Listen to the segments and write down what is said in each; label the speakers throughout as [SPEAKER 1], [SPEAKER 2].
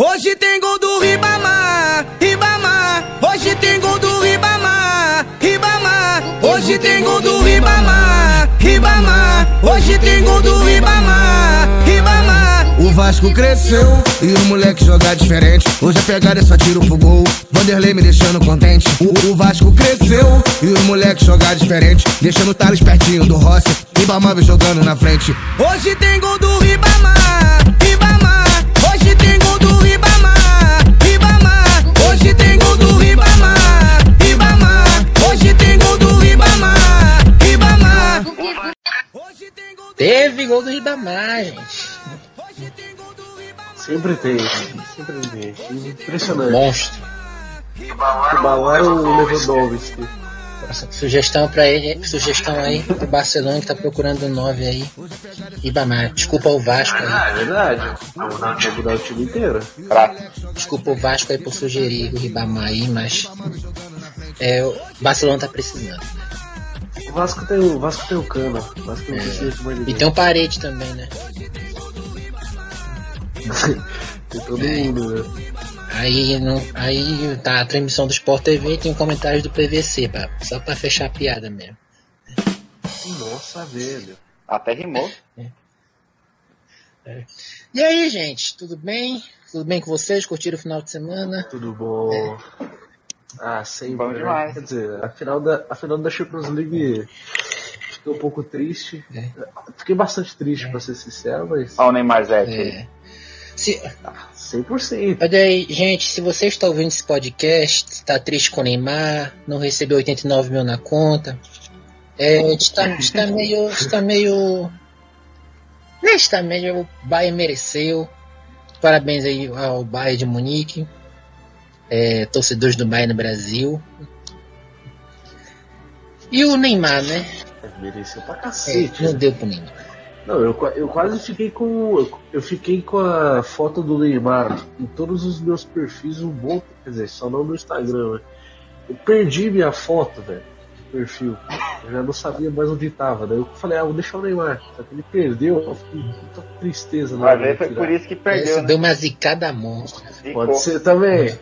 [SPEAKER 1] Hoje tem gol do Ribamar, Ribamar. Hoje tem gol do Ribamar, Ribamar. Hoje tem gol do Ribamar, Ribamar. Hoje tem gol do Ribamar, Ribamar. O Vasco cresceu e o moleque joga diferente. Hoje a pegada é só tiro pro gol. Vanderlei me deixando contente. O, o Vasco cresceu e o moleque joga diferente. Deixando o Thales pertinho do Rossi. Ribamar vem jogando na frente. Hoje tem gol do Ribamar,
[SPEAKER 2] Teve gol do Ribamar, gente.
[SPEAKER 1] Ribamar.
[SPEAKER 3] Sempre tem, sempre tem. Impressionante.
[SPEAKER 2] Monstro.
[SPEAKER 3] Bauer o Lewandowski.
[SPEAKER 2] Sugestão pra ele, sugestão aí pro Barcelona que tá procurando 9 aí. Ribamar. Desculpa o Vasco aí.
[SPEAKER 3] Ah, é verdade. Vou mudar, vou mudar o time inteiro.
[SPEAKER 2] Desculpa o Vasco aí por sugerir o Ribamar aí, mas. É, o Barcelona tá precisando.
[SPEAKER 3] O Vasco tem o, o Vasco tem o Cana. O Vasco não precisa de mais
[SPEAKER 2] E tem um parede também, né?
[SPEAKER 3] Tem todo mundo, né?
[SPEAKER 2] Aí, não, aí tá a transmissão do Sport TV e tem um comentário do PVC, pra, só pra fechar a piada mesmo.
[SPEAKER 3] Nossa, velho.
[SPEAKER 4] Até rimou.
[SPEAKER 2] E aí, gente, tudo bem? Tudo bem com vocês? Curtiram o final de semana?
[SPEAKER 3] Tudo bom. Ah, sempre.
[SPEAKER 4] Bom
[SPEAKER 3] né?
[SPEAKER 4] demais.
[SPEAKER 3] Quer dizer, a final da, a final da Champions League fiquei um pouco triste.
[SPEAKER 2] É.
[SPEAKER 3] Fiquei bastante triste, pra ser sincero, mas
[SPEAKER 4] Olha o Neymar aí.
[SPEAKER 2] É. Se,
[SPEAKER 3] 100%.
[SPEAKER 2] olha aí, gente, se você está ouvindo esse podcast, está triste com o Neymar, não recebeu 89 mil na conta, é, está, está meio. Está meio. Está meio. O Bayern mereceu. Parabéns aí ao Bayern de Munique. É, torcedores do Bayern no Brasil. E o Neymar, né?
[SPEAKER 3] Mereceu pra
[SPEAKER 2] É,
[SPEAKER 3] cacete.
[SPEAKER 2] não
[SPEAKER 3] né?
[SPEAKER 2] deu pro Neymar.
[SPEAKER 3] Não, eu, eu quase fiquei com. Eu fiquei com a foto do Neymar em todos os meus perfis um bom. Quer dizer, só não no Instagram, né? Eu perdi minha foto, velho. do Perfil. Eu já não sabia mais onde tava. Daí eu falei, ah, vou deixar o Neymar. Só que ele perdeu, eu fiquei com muita tristeza de
[SPEAKER 4] ver, foi
[SPEAKER 3] tirar.
[SPEAKER 4] por isso que perdeu, né?
[SPEAKER 2] Deu uma zicada monstra.
[SPEAKER 3] Pode ser também.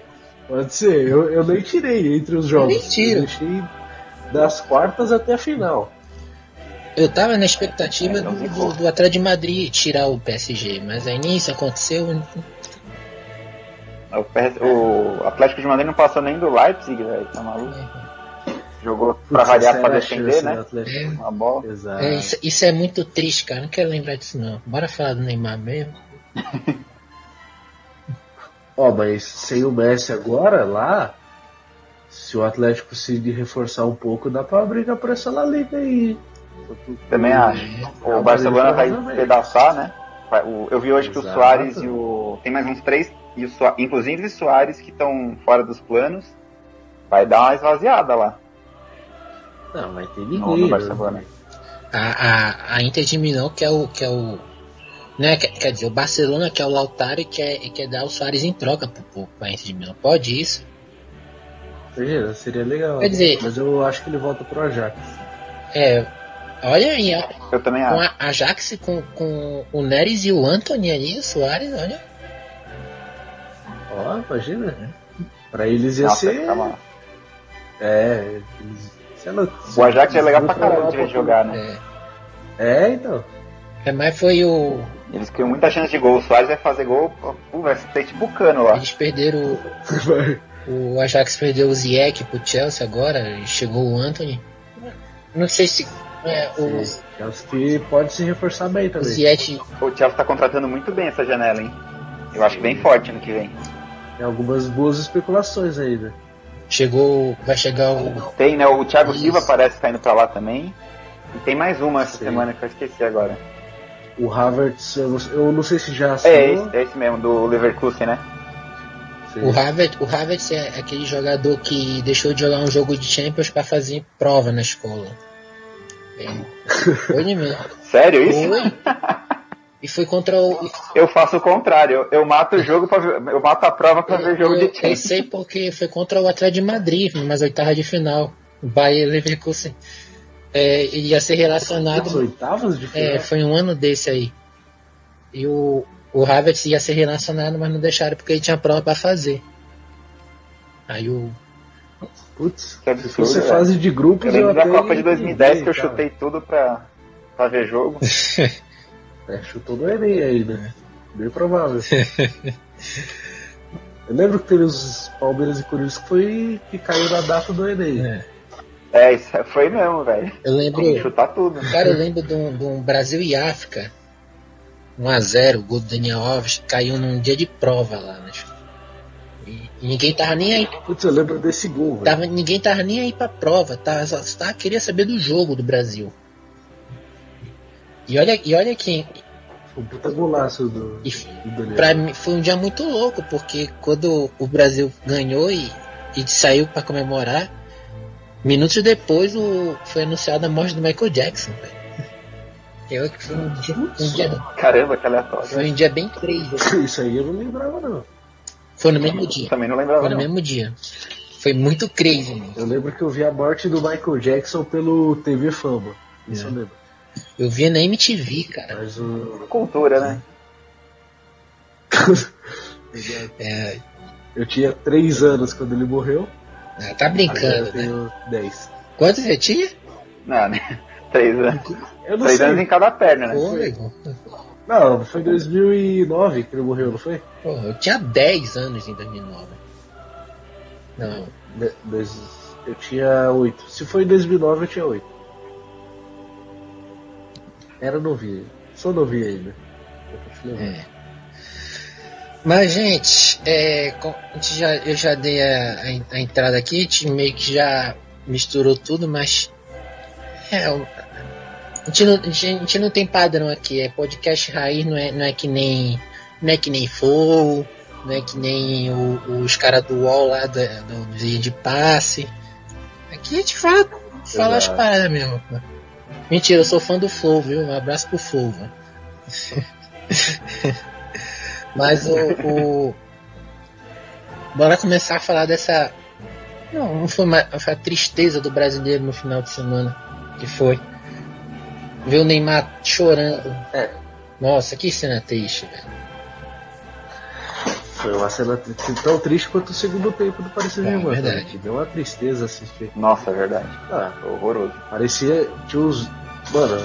[SPEAKER 3] Pode ser. Eu, eu nem tirei entre os jogos.
[SPEAKER 2] nem tiro.
[SPEAKER 3] Eu deixei das quartas até a final.
[SPEAKER 2] Eu tava na expectativa
[SPEAKER 4] Então
[SPEAKER 2] do, do, do Atlético de Madrid tirar o PSG, mas aí nem isso aconteceu.
[SPEAKER 4] O, PS o Atlético de Madrid não passou nem do Leipzig, velho. Tá maluco? Jogou pra
[SPEAKER 3] Putz,
[SPEAKER 4] variar
[SPEAKER 3] essa
[SPEAKER 4] pra defender, né?
[SPEAKER 3] Atlético.
[SPEAKER 4] Uma bola.
[SPEAKER 3] Exato.
[SPEAKER 2] É, isso, isso é muito triste, cara. Não quero lembrar disso, não. Bora falar do Neymar mesmo.
[SPEAKER 3] Ó, mas sem o Messi agora lá, se o Atlético conseguir reforçar um pouco, dá pra brigar por essa La Liga aí.
[SPEAKER 4] Também acho. O Barcelona vai despedaçar, né? Vai- o- Eu vi hoje que o
[SPEAKER 3] Exato.
[SPEAKER 4] Soares e o. Tem mais uns três, e o Soa- inclusive o Soares, que estão fora dos planos. Vai dar uma esvaziada lá
[SPEAKER 3] Não, vai ter
[SPEAKER 4] no,
[SPEAKER 3] ninguém.
[SPEAKER 4] no
[SPEAKER 3] né?
[SPEAKER 4] Barcelona.
[SPEAKER 2] A, a, a Inter de Milão, que é o. Que é o né, quer, quer dizer, o Barcelona, que é o Lautaro, e quer, e quer dar o Soares em troca pro, pro, Inter de Milão. Pode isso?
[SPEAKER 3] Seria, seria legal.
[SPEAKER 2] Quer dizer-
[SPEAKER 3] Mas eu acho que ele volta pro Ajax.
[SPEAKER 2] É. Olha aí, ó,
[SPEAKER 4] Eu também
[SPEAKER 2] com
[SPEAKER 4] acho.
[SPEAKER 2] a Ajax, com, com o Neres e o Anthony ali, o Soares, olha.
[SPEAKER 3] Ó, imagina. Pra eles ia
[SPEAKER 4] Nossa,
[SPEAKER 3] ser.
[SPEAKER 4] mal.
[SPEAKER 3] É, eles. sei lá,
[SPEAKER 4] O Ajax é legal pra caramba de jogar, né?
[SPEAKER 2] É.
[SPEAKER 3] É, então.
[SPEAKER 2] É, mas foi o.
[SPEAKER 4] Eles criam muita chance de gol. O Soares vai fazer gol, pô, vai ser tipo cano lá.
[SPEAKER 2] Eles perderam. o- O Ajax perdeu o Ziyech pro Chelsea agora, e chegou o Anthony. Não sei se. É, o,
[SPEAKER 3] que pode se reforçar bem
[SPEAKER 2] o
[SPEAKER 3] também.
[SPEAKER 2] Ziyech.
[SPEAKER 4] O Chelsea tá contratando muito bem essa janela, hein? Eu acho bem forte no que vem.
[SPEAKER 3] Tem algumas boas especulações né?
[SPEAKER 2] Chegou. Vai chegar o.
[SPEAKER 4] Tem, né? O Thiago
[SPEAKER 2] Isso.
[SPEAKER 4] Silva parece que tá indo pra lá também. E tem mais uma essa
[SPEAKER 3] Sim.
[SPEAKER 4] semana que eu esqueci agora.
[SPEAKER 3] O Havertz, eu não, eu não sei se já
[SPEAKER 4] É esse, é esse mesmo, do Leverkusen, né?
[SPEAKER 3] Sim.
[SPEAKER 2] O Havertz, o Havertz é aquele jogador que deixou de jogar um jogo de Champions pra fazer prova na escola. É. Foi mesmo.
[SPEAKER 4] Sério isso?
[SPEAKER 2] Foi. E foi contra o.
[SPEAKER 4] Eu faço o contrário. Eu, eu mato o jogo pra ver, eu mato a prova pra ver jogo
[SPEAKER 2] eu,
[SPEAKER 4] de
[SPEAKER 2] eu
[SPEAKER 4] Champions.
[SPEAKER 2] sei porque foi contra o Atlético de Madrid, nas oitavas de final. O Bayern Leverkusen. É, ia ser relacionado.
[SPEAKER 3] oitavas de final.
[SPEAKER 2] É, foi um ano desse aí. E o, o Havertz ia ser relacionado, mas não deixaram porque ele tinha prova pra fazer. Aí o.
[SPEAKER 3] Putz,
[SPEAKER 4] Que
[SPEAKER 3] se
[SPEAKER 4] absurdo,
[SPEAKER 3] fosse
[SPEAKER 4] velho.
[SPEAKER 3] fase de grupos,
[SPEAKER 4] Eu lembro da Copa de
[SPEAKER 3] ia
[SPEAKER 4] 2010 que eu
[SPEAKER 3] cara.
[SPEAKER 4] chutei tudo pra, pra ver jogo.
[SPEAKER 3] É, chutou no Enem aí, né? Bem provável. Eu lembro que teve os Palmeiras e Corinthians que foi que caiu na data do Enem.
[SPEAKER 2] É.
[SPEAKER 4] É, isso foi mesmo, velho.
[SPEAKER 2] Eu lembro.
[SPEAKER 4] Tem que chutar tudo.
[SPEAKER 2] Cara, eu lembro de um, de um Brasil e África. 1x0, o gol do Daniel Alves caiu num dia de prova lá, né? E, e ninguém tava nem aí.
[SPEAKER 3] Putz, eu lembro desse gol, velho.
[SPEAKER 2] Tava, ninguém tava nem aí pra prova, tava, só, só queria saber do jogo do Brasil. E olha, e olha que
[SPEAKER 3] Um puta golaço do,
[SPEAKER 2] e
[SPEAKER 3] do Daniel.
[SPEAKER 2] pra mim foi um dia muito louco, porque quando o Brasil ganhou e, e saiu pra comemorar, minutos depois o, foi anunciada a morte do Michael Jackson, velho. Eu que foi um dia, um dia,
[SPEAKER 4] Caramba, que aleatório.
[SPEAKER 2] foi um dia bem crazy.
[SPEAKER 3] Isso aí eu não lembrava, não.
[SPEAKER 2] Foi no mesmo dia.
[SPEAKER 4] Também não lembrava.
[SPEAKER 2] Foi no
[SPEAKER 4] Não.
[SPEAKER 2] mesmo dia. Foi muito crazy, mano.
[SPEAKER 3] Eu lembro que eu vi a morte do Michael Jackson pelo TV Fama. Isso
[SPEAKER 2] É.
[SPEAKER 3] eu lembro.
[SPEAKER 2] Eu via na MTV, cara.
[SPEAKER 3] Mas o.
[SPEAKER 4] Cultura, né?
[SPEAKER 2] É,
[SPEAKER 3] Eu tinha 3 anos quando ele morreu.
[SPEAKER 2] Ah, tá
[SPEAKER 3] Agora
[SPEAKER 2] brincando,
[SPEAKER 3] eu
[SPEAKER 2] né?
[SPEAKER 3] tenho 10.
[SPEAKER 2] Quantos você tinha?
[SPEAKER 4] Não, né? Três anos.
[SPEAKER 3] Eu não
[SPEAKER 4] Três
[SPEAKER 3] sei.
[SPEAKER 4] anos em cada perna, né?
[SPEAKER 2] Pô.
[SPEAKER 3] Não, foi em 2009 que ele morreu, não foi?
[SPEAKER 2] Pô, eu tinha 10 anos em 2009. Não,
[SPEAKER 3] De- dois- eu tinha 8. Se foi em 2009, eu tinha 8. Era novinho. Sou novinho ainda. Eu tô te levando.
[SPEAKER 2] é. Mas, gente, é, já, eu já dei a, a- entrada aqui, a gente meio que já misturou tudo, mas. É, a, gente não, a gente- não tem padrão aqui, é podcast raiz, não é, não é que nem. Não é que nem Flow, não é que nem o- os caras do UOL lá do, do, de passe. Aqui a gente fala, fala as paradas mesmo. pô. Mentira, eu sou fã do Flow, viu? Um abraço pro Flow. Mas o, o- Bora começar a falar dessa. Não, não foi, uma, foi a tristeza do brasileiro no final de semana. Que foi. Ver o Neymar chorando.
[SPEAKER 3] É.
[SPEAKER 2] Nossa, que cena triste, velho.
[SPEAKER 3] Foi uma cena tão triste quanto o segundo tempo do Paris
[SPEAKER 2] É,
[SPEAKER 3] Saint-Germain.
[SPEAKER 2] verdade.
[SPEAKER 3] cara, que Deu uma tristeza assistir.
[SPEAKER 4] Nossa, é verdade.
[SPEAKER 3] Ah,
[SPEAKER 4] Horroroso.
[SPEAKER 3] parecia. Tinha uns. Mano.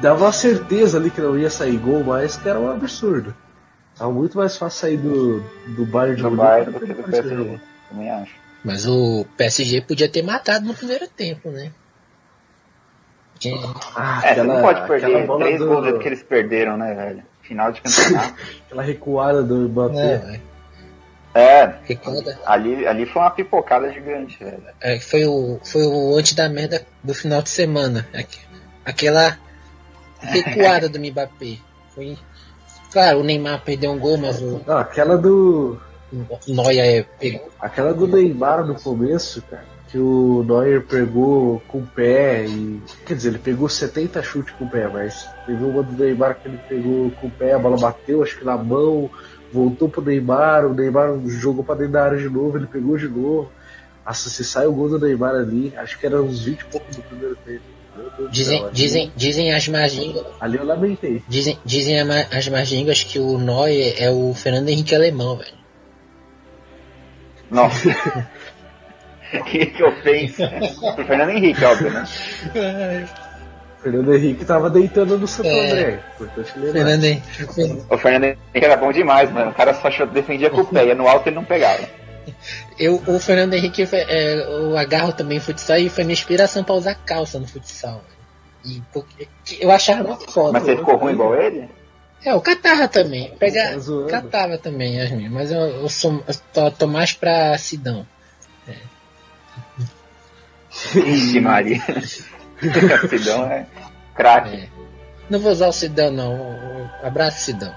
[SPEAKER 3] Dava uma certeza ali que não ia sair gol, mas que era um absurdo. Tava muito mais fácil sair do, do Bayern de
[SPEAKER 4] Do
[SPEAKER 3] Munique
[SPEAKER 4] Bayern
[SPEAKER 3] do que do
[SPEAKER 4] PSG. Também acho.
[SPEAKER 2] Mas o PSG podia ter matado no primeiro tempo, né?
[SPEAKER 3] Ah,
[SPEAKER 4] É, você não pode
[SPEAKER 3] aquela
[SPEAKER 4] perder três
[SPEAKER 3] do-
[SPEAKER 4] gols que eles perderam, né, velho? Final de campeonato.
[SPEAKER 3] Aquela recuada do Mbappé.
[SPEAKER 2] É.
[SPEAKER 4] é, ali, ali foi uma pipocada gigante, velho.
[SPEAKER 2] É, foi o foi o antes da merda do final de semana. Aque- Aquela recuada do Mbappé. Foi. Claro, o Neymar perdeu um gol, mas o
[SPEAKER 3] Não, aquela do.
[SPEAKER 2] o Neuer pegou.
[SPEAKER 3] Aquela do Neymar no começo, cara, que o Neuer pegou com o pé e. Quer dizer, ele pegou 70 chutes com o pé, mas teve uma do Neymar que ele pegou com o pé, a bola bateu, acho que na mão, voltou pro Neymar, o Neymar jogou pra dentro da área de novo, ele pegou de novo. Nossa, se sai o gol do Neymar ali, acho que era uns 20 e pouco do primeiro tempo.
[SPEAKER 2] Dizem,
[SPEAKER 3] céu, ali-
[SPEAKER 2] dizem, dizem as más línguas.
[SPEAKER 3] Ali eu lamentei.
[SPEAKER 2] Dizem, dizem as más línguas que o Neuer é o Fernando Henrique alemão, velho.
[SPEAKER 4] Nossa. que, que ofensa. Pro Fernando Henrique, óbvio, né?
[SPEAKER 3] O Fernando Henrique tava deitando no Santo
[SPEAKER 2] É.
[SPEAKER 3] André.
[SPEAKER 2] Fernando Henrique.
[SPEAKER 4] O Fernando Henrique era bom demais, mano. O cara só defendia com o pé, ia no alto ele não pegava.
[SPEAKER 2] Eu, o Fernando Henrique, foi- é, eu agarro também futsal e foi minha inspiração pra usar calça no futsal. E porque- eu achava muito foda.
[SPEAKER 4] Mas você ficou ruim igual ele?
[SPEAKER 2] É, o catava também. Pegar,
[SPEAKER 3] Tá
[SPEAKER 2] catava também, as minhas, mas eu, eu sou eu tô, tô mais pra Sidão.
[SPEAKER 4] Ixi, Maria. Sidão é craque.
[SPEAKER 2] É. Não vou usar o Sidão, não. O- o- Abraço, Sidão.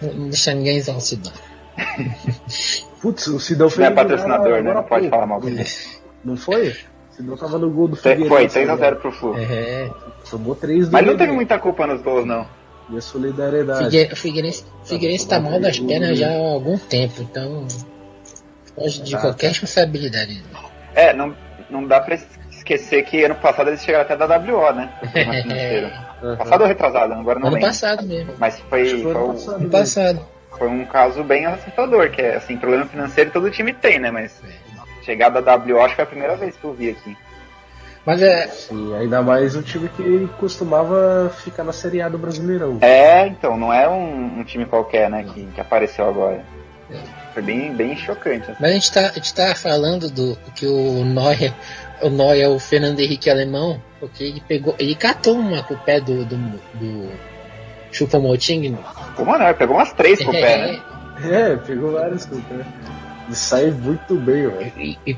[SPEAKER 2] Não não deixa ninguém usar o Sidão.
[SPEAKER 3] Putz, o Sidão fez
[SPEAKER 4] Não é patrocinador, né?
[SPEAKER 3] agora
[SPEAKER 4] Não pode falar mal dele.
[SPEAKER 3] Não foi? O Sidão tava no gol do
[SPEAKER 4] Foi,
[SPEAKER 3] Figueirense.
[SPEAKER 4] 3x0 pro Flu.
[SPEAKER 2] É,
[SPEAKER 3] Tomou 3 do
[SPEAKER 4] Mas não teve muita culpa nos gols, não.
[SPEAKER 3] E a solidariedade.
[SPEAKER 2] Figue- o Figueirense, Figueirense tá mal das pernas já há algum tempo, então. Foge de
[SPEAKER 3] Tá,
[SPEAKER 2] qualquer responsabilidade.
[SPEAKER 4] É, não, não dá pra esquecer que ano passado eles chegaram até da WO, né? Financeiro.
[SPEAKER 3] Aham.
[SPEAKER 4] Passado ou retrasado? Agora não
[SPEAKER 2] Ano
[SPEAKER 4] lembro.
[SPEAKER 2] passado mesmo.
[SPEAKER 4] Mas foi,
[SPEAKER 3] Acho foi
[SPEAKER 4] foi,
[SPEAKER 3] ano passado.
[SPEAKER 4] Foi um caso bem assustador, que é assim, problema financeiro todo time tem, né? Mas chegada da WO acho que foi a primeira vez que eu vi aqui.
[SPEAKER 2] Mas é.
[SPEAKER 3] Sim, ainda mais um time que costumava ficar na Série A do Brasileirão.
[SPEAKER 4] É, então, não é um, um time qualquer, né, que, que apareceu agora. Foi bem, bem chocante. assim.
[SPEAKER 2] Mas a gente tá, a gente tá falando do que o Neuer, o Neuer é o Fernando Henrique alemão, porque ele pegou, ele catou uma com o pé do, do, do Choupo-Moting.
[SPEAKER 4] Pô, mano, ele pegou umas três com o pé, né?
[SPEAKER 3] É, pegou vários com o pé. Ele sai muito bem, velho.
[SPEAKER 2] E, e-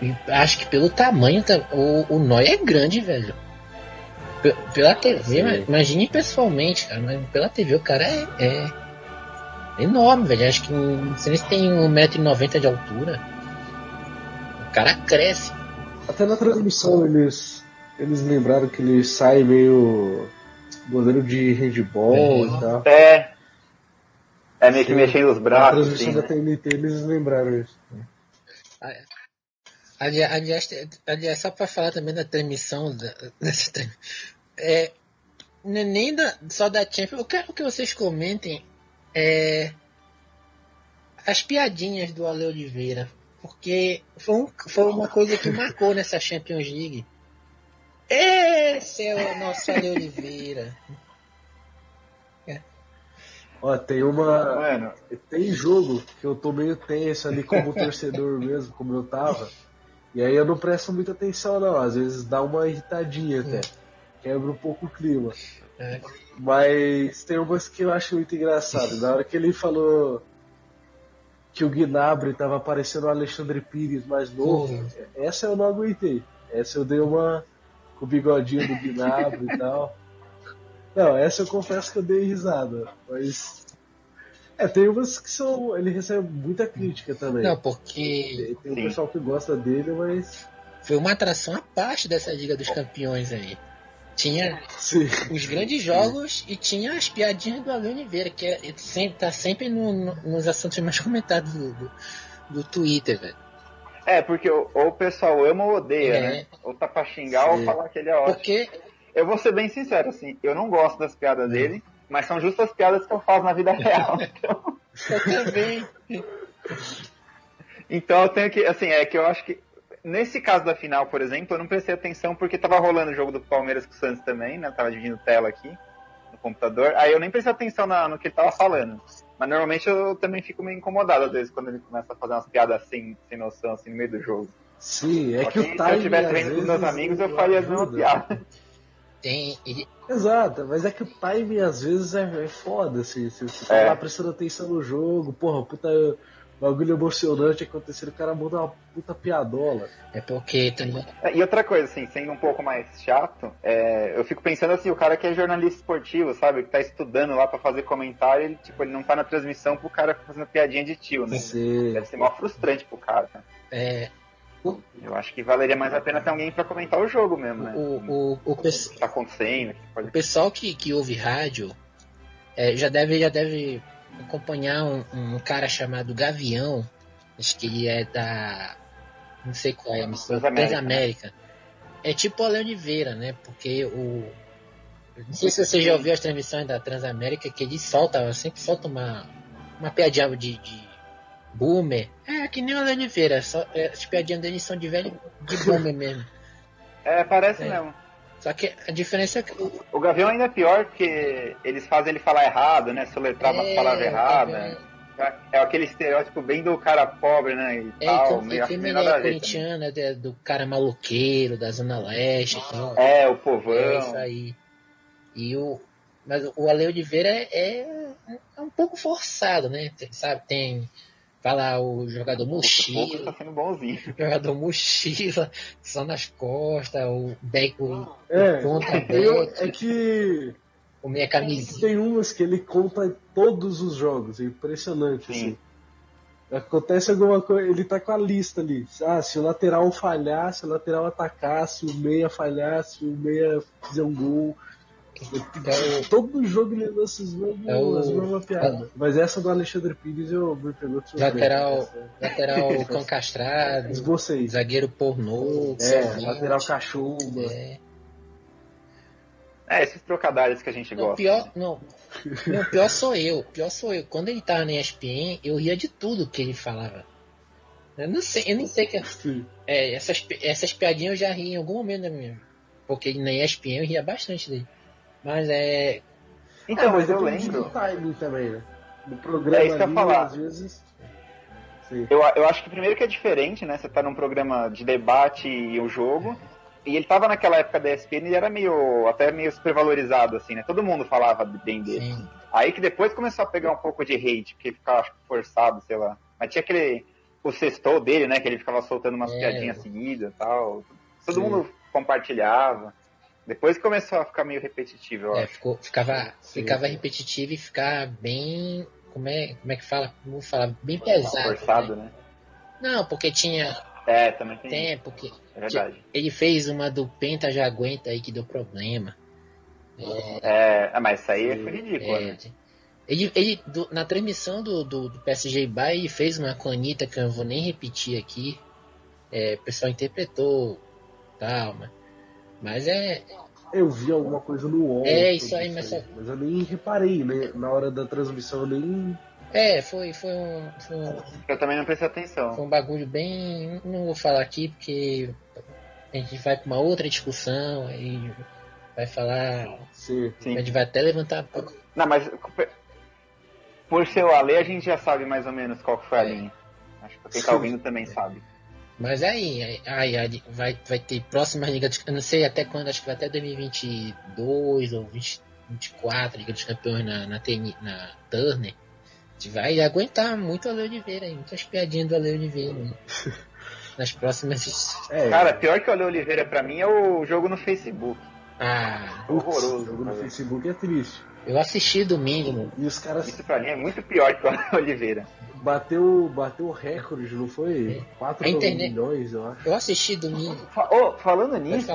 [SPEAKER 2] e acho que pelo tamanho, o, o Neuer é grande, velho. Pe- Pela TV,
[SPEAKER 3] Sim.
[SPEAKER 2] imagine pessoalmente, cara, mas pela TV o cara é, é enorme, velho. Acho que não sei nem se tem 1,90m de altura. O cara cresce.
[SPEAKER 3] Até na transmissão eles, eles lembraram que ele sai meio goleiro de handball
[SPEAKER 2] É.
[SPEAKER 3] e tal.
[SPEAKER 4] É. É meio que mexendo os
[SPEAKER 3] Na
[SPEAKER 4] braços,
[SPEAKER 3] transmissão
[SPEAKER 4] assim,
[SPEAKER 3] da
[SPEAKER 4] né?
[SPEAKER 3] TNT eles lembraram isso.
[SPEAKER 2] Ali- Aliás, aliás só para falar também da transmissão da, dessa é, é nem da, só da Champions, eu quero que vocês comentem é, as piadinhas do Ale Oliveira, porque foi, um- foi uma coisa que marcou nessa Champions League. Esse é o nosso Ale Oliveira.
[SPEAKER 3] Ó, tem uma.
[SPEAKER 4] Mano,
[SPEAKER 3] Tem jogo que eu tô meio tenso ali como torcedor mesmo, como eu tava. E aí eu não presto muita atenção não, às vezes dá uma irritadinha até. Quebra um pouco o clima.
[SPEAKER 2] É.
[SPEAKER 3] Mas tem umas que eu acho muito engraçado. Na hora que ele falou que o Gnabry tava parecendo o Alexandre Pires mais novo,
[SPEAKER 2] Uhum.
[SPEAKER 3] essa eu não aguentei. Essa eu dei uma com o bigodinho do Gnabry e tal. Não, essa eu confesso que eu dei risada. Mas. É, tem umas que são. Ele recebe muita crítica também.
[SPEAKER 2] Não, porque
[SPEAKER 3] Tem um
[SPEAKER 4] Sim.
[SPEAKER 3] pessoal que gosta dele, mas.
[SPEAKER 2] foi uma atração à parte dessa Liga dos Campeões aí. Tinha
[SPEAKER 3] Sim.
[SPEAKER 2] os grandes jogos e tinha as piadinhas do Ale Oliveira, que é sempre, tá sempre no- no- nos assuntos mais comentados do, do, do Twitter, velho.
[SPEAKER 4] É, porque ou, ou o pessoal ama ou odeia,
[SPEAKER 2] É.
[SPEAKER 4] né? Ou tá pra xingar ou
[SPEAKER 3] Sim.
[SPEAKER 4] falar que ele é ótimo.
[SPEAKER 2] Porque
[SPEAKER 4] Eu vou ser bem sincero, assim, eu não gosto das piadas dele, mas são justas as piadas que eu faço na vida real. Então,
[SPEAKER 2] eu também.
[SPEAKER 4] então eu tenho que, assim, é que eu acho que nesse caso da final, por exemplo, eu não prestei atenção porque tava rolando o jogo do Palmeiras com o Santos também, né? Tava dividindo tela aqui no computador. Aí eu nem prestei atenção na- no que ele tava falando. Mas normalmente eu também fico meio incomodado às vezes quando ele começa a fazer umas piadas sem, sem noção, assim, no meio do jogo.
[SPEAKER 3] Sim, é
[SPEAKER 4] Só
[SPEAKER 3] que o
[SPEAKER 4] se eu estivesse
[SPEAKER 3] às
[SPEAKER 4] vendo com meus amigos, eu faria as mesmas piadas.
[SPEAKER 2] Tem, ele-
[SPEAKER 3] Exato, mas é que o timing às vezes é, é foda, assim. Você, você tá
[SPEAKER 4] É.
[SPEAKER 3] lá prestando atenção no jogo, porra, puta bagulho emocionante acontecendo, o cara manda uma puta piadola.
[SPEAKER 2] é porque também.
[SPEAKER 4] É, E outra coisa, assim, sendo um pouco mais chato, é, eu fico pensando assim, o cara que é jornalista esportivo, sabe, que tá estudando lá pra fazer comentário, ele, tipo, ele não tá na transmissão pro cara fazendo piadinha de tio, né?
[SPEAKER 3] Você...
[SPEAKER 4] Deve ser mó frustrante pro cara.
[SPEAKER 2] É,
[SPEAKER 4] Eu acho que valeria mais a pena ter alguém pra comentar o jogo mesmo, né?
[SPEAKER 2] o, o, o,
[SPEAKER 4] O que tá acontecendo, o que
[SPEAKER 2] o
[SPEAKER 4] pode...
[SPEAKER 2] pessoal que, que ouve rádio é, já, deve, já deve acompanhar um, um cara chamado Gavião. Acho que ele é da. Não sei qual é a emissora.
[SPEAKER 4] Transamérica,
[SPEAKER 2] Transamérica. É tipo o Ale Oliveira, né? Porque o. Não sei se você já ouviu as transmissões da Transamérica, que ele solta, sempre solta uma, uma piadinha de, de boomer. É, que nem o Ale Oliveira, só, é, as piadinhas dele são de velho de boomer mesmo.
[SPEAKER 4] É, parece
[SPEAKER 2] É.
[SPEAKER 4] mesmo.
[SPEAKER 2] Só que a diferença é que o,
[SPEAKER 4] Gavião ainda é pior porque eles fazem ele falar errado, né? Soletrar umas
[SPEAKER 2] É,
[SPEAKER 4] palavras erradas. É aquele estereótipo bem do cara pobre, né? E
[SPEAKER 2] É,
[SPEAKER 4] tal,
[SPEAKER 2] então,
[SPEAKER 4] meio,
[SPEAKER 2] e
[SPEAKER 4] acho que
[SPEAKER 2] como
[SPEAKER 4] nem
[SPEAKER 2] ele
[SPEAKER 4] nada a
[SPEAKER 2] é corintiano, de- do cara maloqueiro, da Zona Leste e tal.
[SPEAKER 4] É, o povão.
[SPEAKER 2] É isso aí. E o, mas o Ale Oliveira é, é, é um pouco forçado, né? Tem- sabe, tem. Fala o jogador
[SPEAKER 4] Aos poucos
[SPEAKER 2] mochila,
[SPEAKER 4] tá sendo bonzinho.
[SPEAKER 2] jogador mochila, só nas costas, o back, o,
[SPEAKER 3] É,
[SPEAKER 2] o ponta
[SPEAKER 3] eu- é que
[SPEAKER 2] o meia camisinha.
[SPEAKER 3] tem umas que ele conta em todos os jogos, é impressionante,
[SPEAKER 4] Sim.
[SPEAKER 3] assim. Acontece alguma coisa, ele tá com a lista ali. Ah, se o lateral falhar, se o lateral atacar, se o meia falhar, se o meia fizer um gol.
[SPEAKER 2] É o-
[SPEAKER 3] Todo jogo ele lança as mesmas,
[SPEAKER 2] É o-
[SPEAKER 3] as mesmas piadas. Mas essa do Alexandre Pires eu me pegou de surpresa.
[SPEAKER 2] Lateral, lateral cão castrado,
[SPEAKER 3] Esbocei.
[SPEAKER 2] zagueiro pornô,
[SPEAKER 3] É, lateral cachumba.
[SPEAKER 2] É.
[SPEAKER 4] É, esses trocadilhos que a gente
[SPEAKER 2] Não,
[SPEAKER 4] gosta.
[SPEAKER 2] pior,
[SPEAKER 4] né?
[SPEAKER 2] não, não, pior sou eu. Pior sou eu. Quando ele tava na ESPN, eu ria de tudo que ele falava. Eu não sei, eu nem sei que.
[SPEAKER 3] Sim.
[SPEAKER 2] É, essas, essas piadinhas eu já ri em algum momento da minha. Porque na ESPN eu ria bastante dele. Mas é.
[SPEAKER 4] Então,
[SPEAKER 3] É,
[SPEAKER 4] mas eu lembro.
[SPEAKER 3] do timing também, né? No programa
[SPEAKER 4] É isso que eu ia
[SPEAKER 3] ali,
[SPEAKER 4] falar.
[SPEAKER 3] às vezes. Sim.
[SPEAKER 4] Eu, eu acho que primeiro que é diferente, né? Você tá num programa de debate e o jogo. E ele tava naquela época da ESPN e ele era meio. até meio supervalorizado, assim, né? Todo mundo falava bem dele.
[SPEAKER 2] Sim.
[SPEAKER 4] Aí que depois começou a pegar um pouco de hate, porque ficava acho forçado, sei lá. Mas tinha aquele. O sextou dele, né? Que ele ficava soltando umas
[SPEAKER 2] É.
[SPEAKER 4] piadinhas seguidas e tal. Todo
[SPEAKER 3] Sim.
[SPEAKER 4] mundo compartilhava. Depois começou a ficar meio repetitivo, eu
[SPEAKER 2] É,
[SPEAKER 4] acho.
[SPEAKER 2] ficou, ficava,
[SPEAKER 3] Sim,
[SPEAKER 2] ficava repetitivo e ficar bem. Como é, como é que fala? Vou falar, bem pesado.
[SPEAKER 4] Forçado,
[SPEAKER 2] né?
[SPEAKER 4] né?
[SPEAKER 2] Não, porque tinha
[SPEAKER 4] É, também tem.
[SPEAKER 2] tempo que
[SPEAKER 4] É verdade.
[SPEAKER 2] ele fez uma do Penta já aguenta aí que deu problema.
[SPEAKER 4] É, ah, mas isso aí foi ridículo,
[SPEAKER 2] É,
[SPEAKER 4] né?
[SPEAKER 2] ele, ele do- na transmissão do, do, do PSG Bay ele fez uma canita que eu não vou nem repetir aqui. É, o pessoal interpretou tal, mas, mas é,
[SPEAKER 3] Eu vi alguma coisa no UOL.
[SPEAKER 2] É, isso aí, mas só-
[SPEAKER 3] Mas eu nem reparei, né? Na hora da transmissão eu nem.
[SPEAKER 2] é foi, foi, um, foi, um,
[SPEAKER 4] Eu também não prestei atenção.
[SPEAKER 2] foi um bagulho bem. Não vou falar aqui porque a gente vai pra uma outra discussão aí vai falar.
[SPEAKER 3] Sim.
[SPEAKER 4] Sim.
[SPEAKER 2] A gente vai até levantar.
[SPEAKER 4] Não, mas por ser o Ale, a gente já sabe mais ou menos qual que foi a
[SPEAKER 2] É.
[SPEAKER 4] linha. Acho que quem tá ouvindo também sabe.
[SPEAKER 2] Mas aí, aí, aí, vai, vai ter próxima Liga dos Eu não sei até quando, acho que vai até 2022 ou 20, 24 Liga dos Campeões na, na, TN na Turner. A gente vai aguentar muito o Ale Oliveira aí, muitas piadinhas do Ale Oliveira né? nas próximas.
[SPEAKER 3] É,
[SPEAKER 4] Cara, pior que o Ale Oliveira pra mim é o jogo no Facebook.
[SPEAKER 2] Ah,
[SPEAKER 4] horroroso,
[SPEAKER 3] o jogo no. Facebook é triste.
[SPEAKER 2] Eu assisti domingo. mano.
[SPEAKER 3] E os caras
[SPEAKER 4] Isso pra mim é muito pior que o Oliveira.
[SPEAKER 3] bateu, bateu o recorde, não foi? 4
[SPEAKER 2] A internet-
[SPEAKER 3] milhões, eu acho.
[SPEAKER 2] Eu assisti domingo.
[SPEAKER 4] Fa- ô, falando nisso,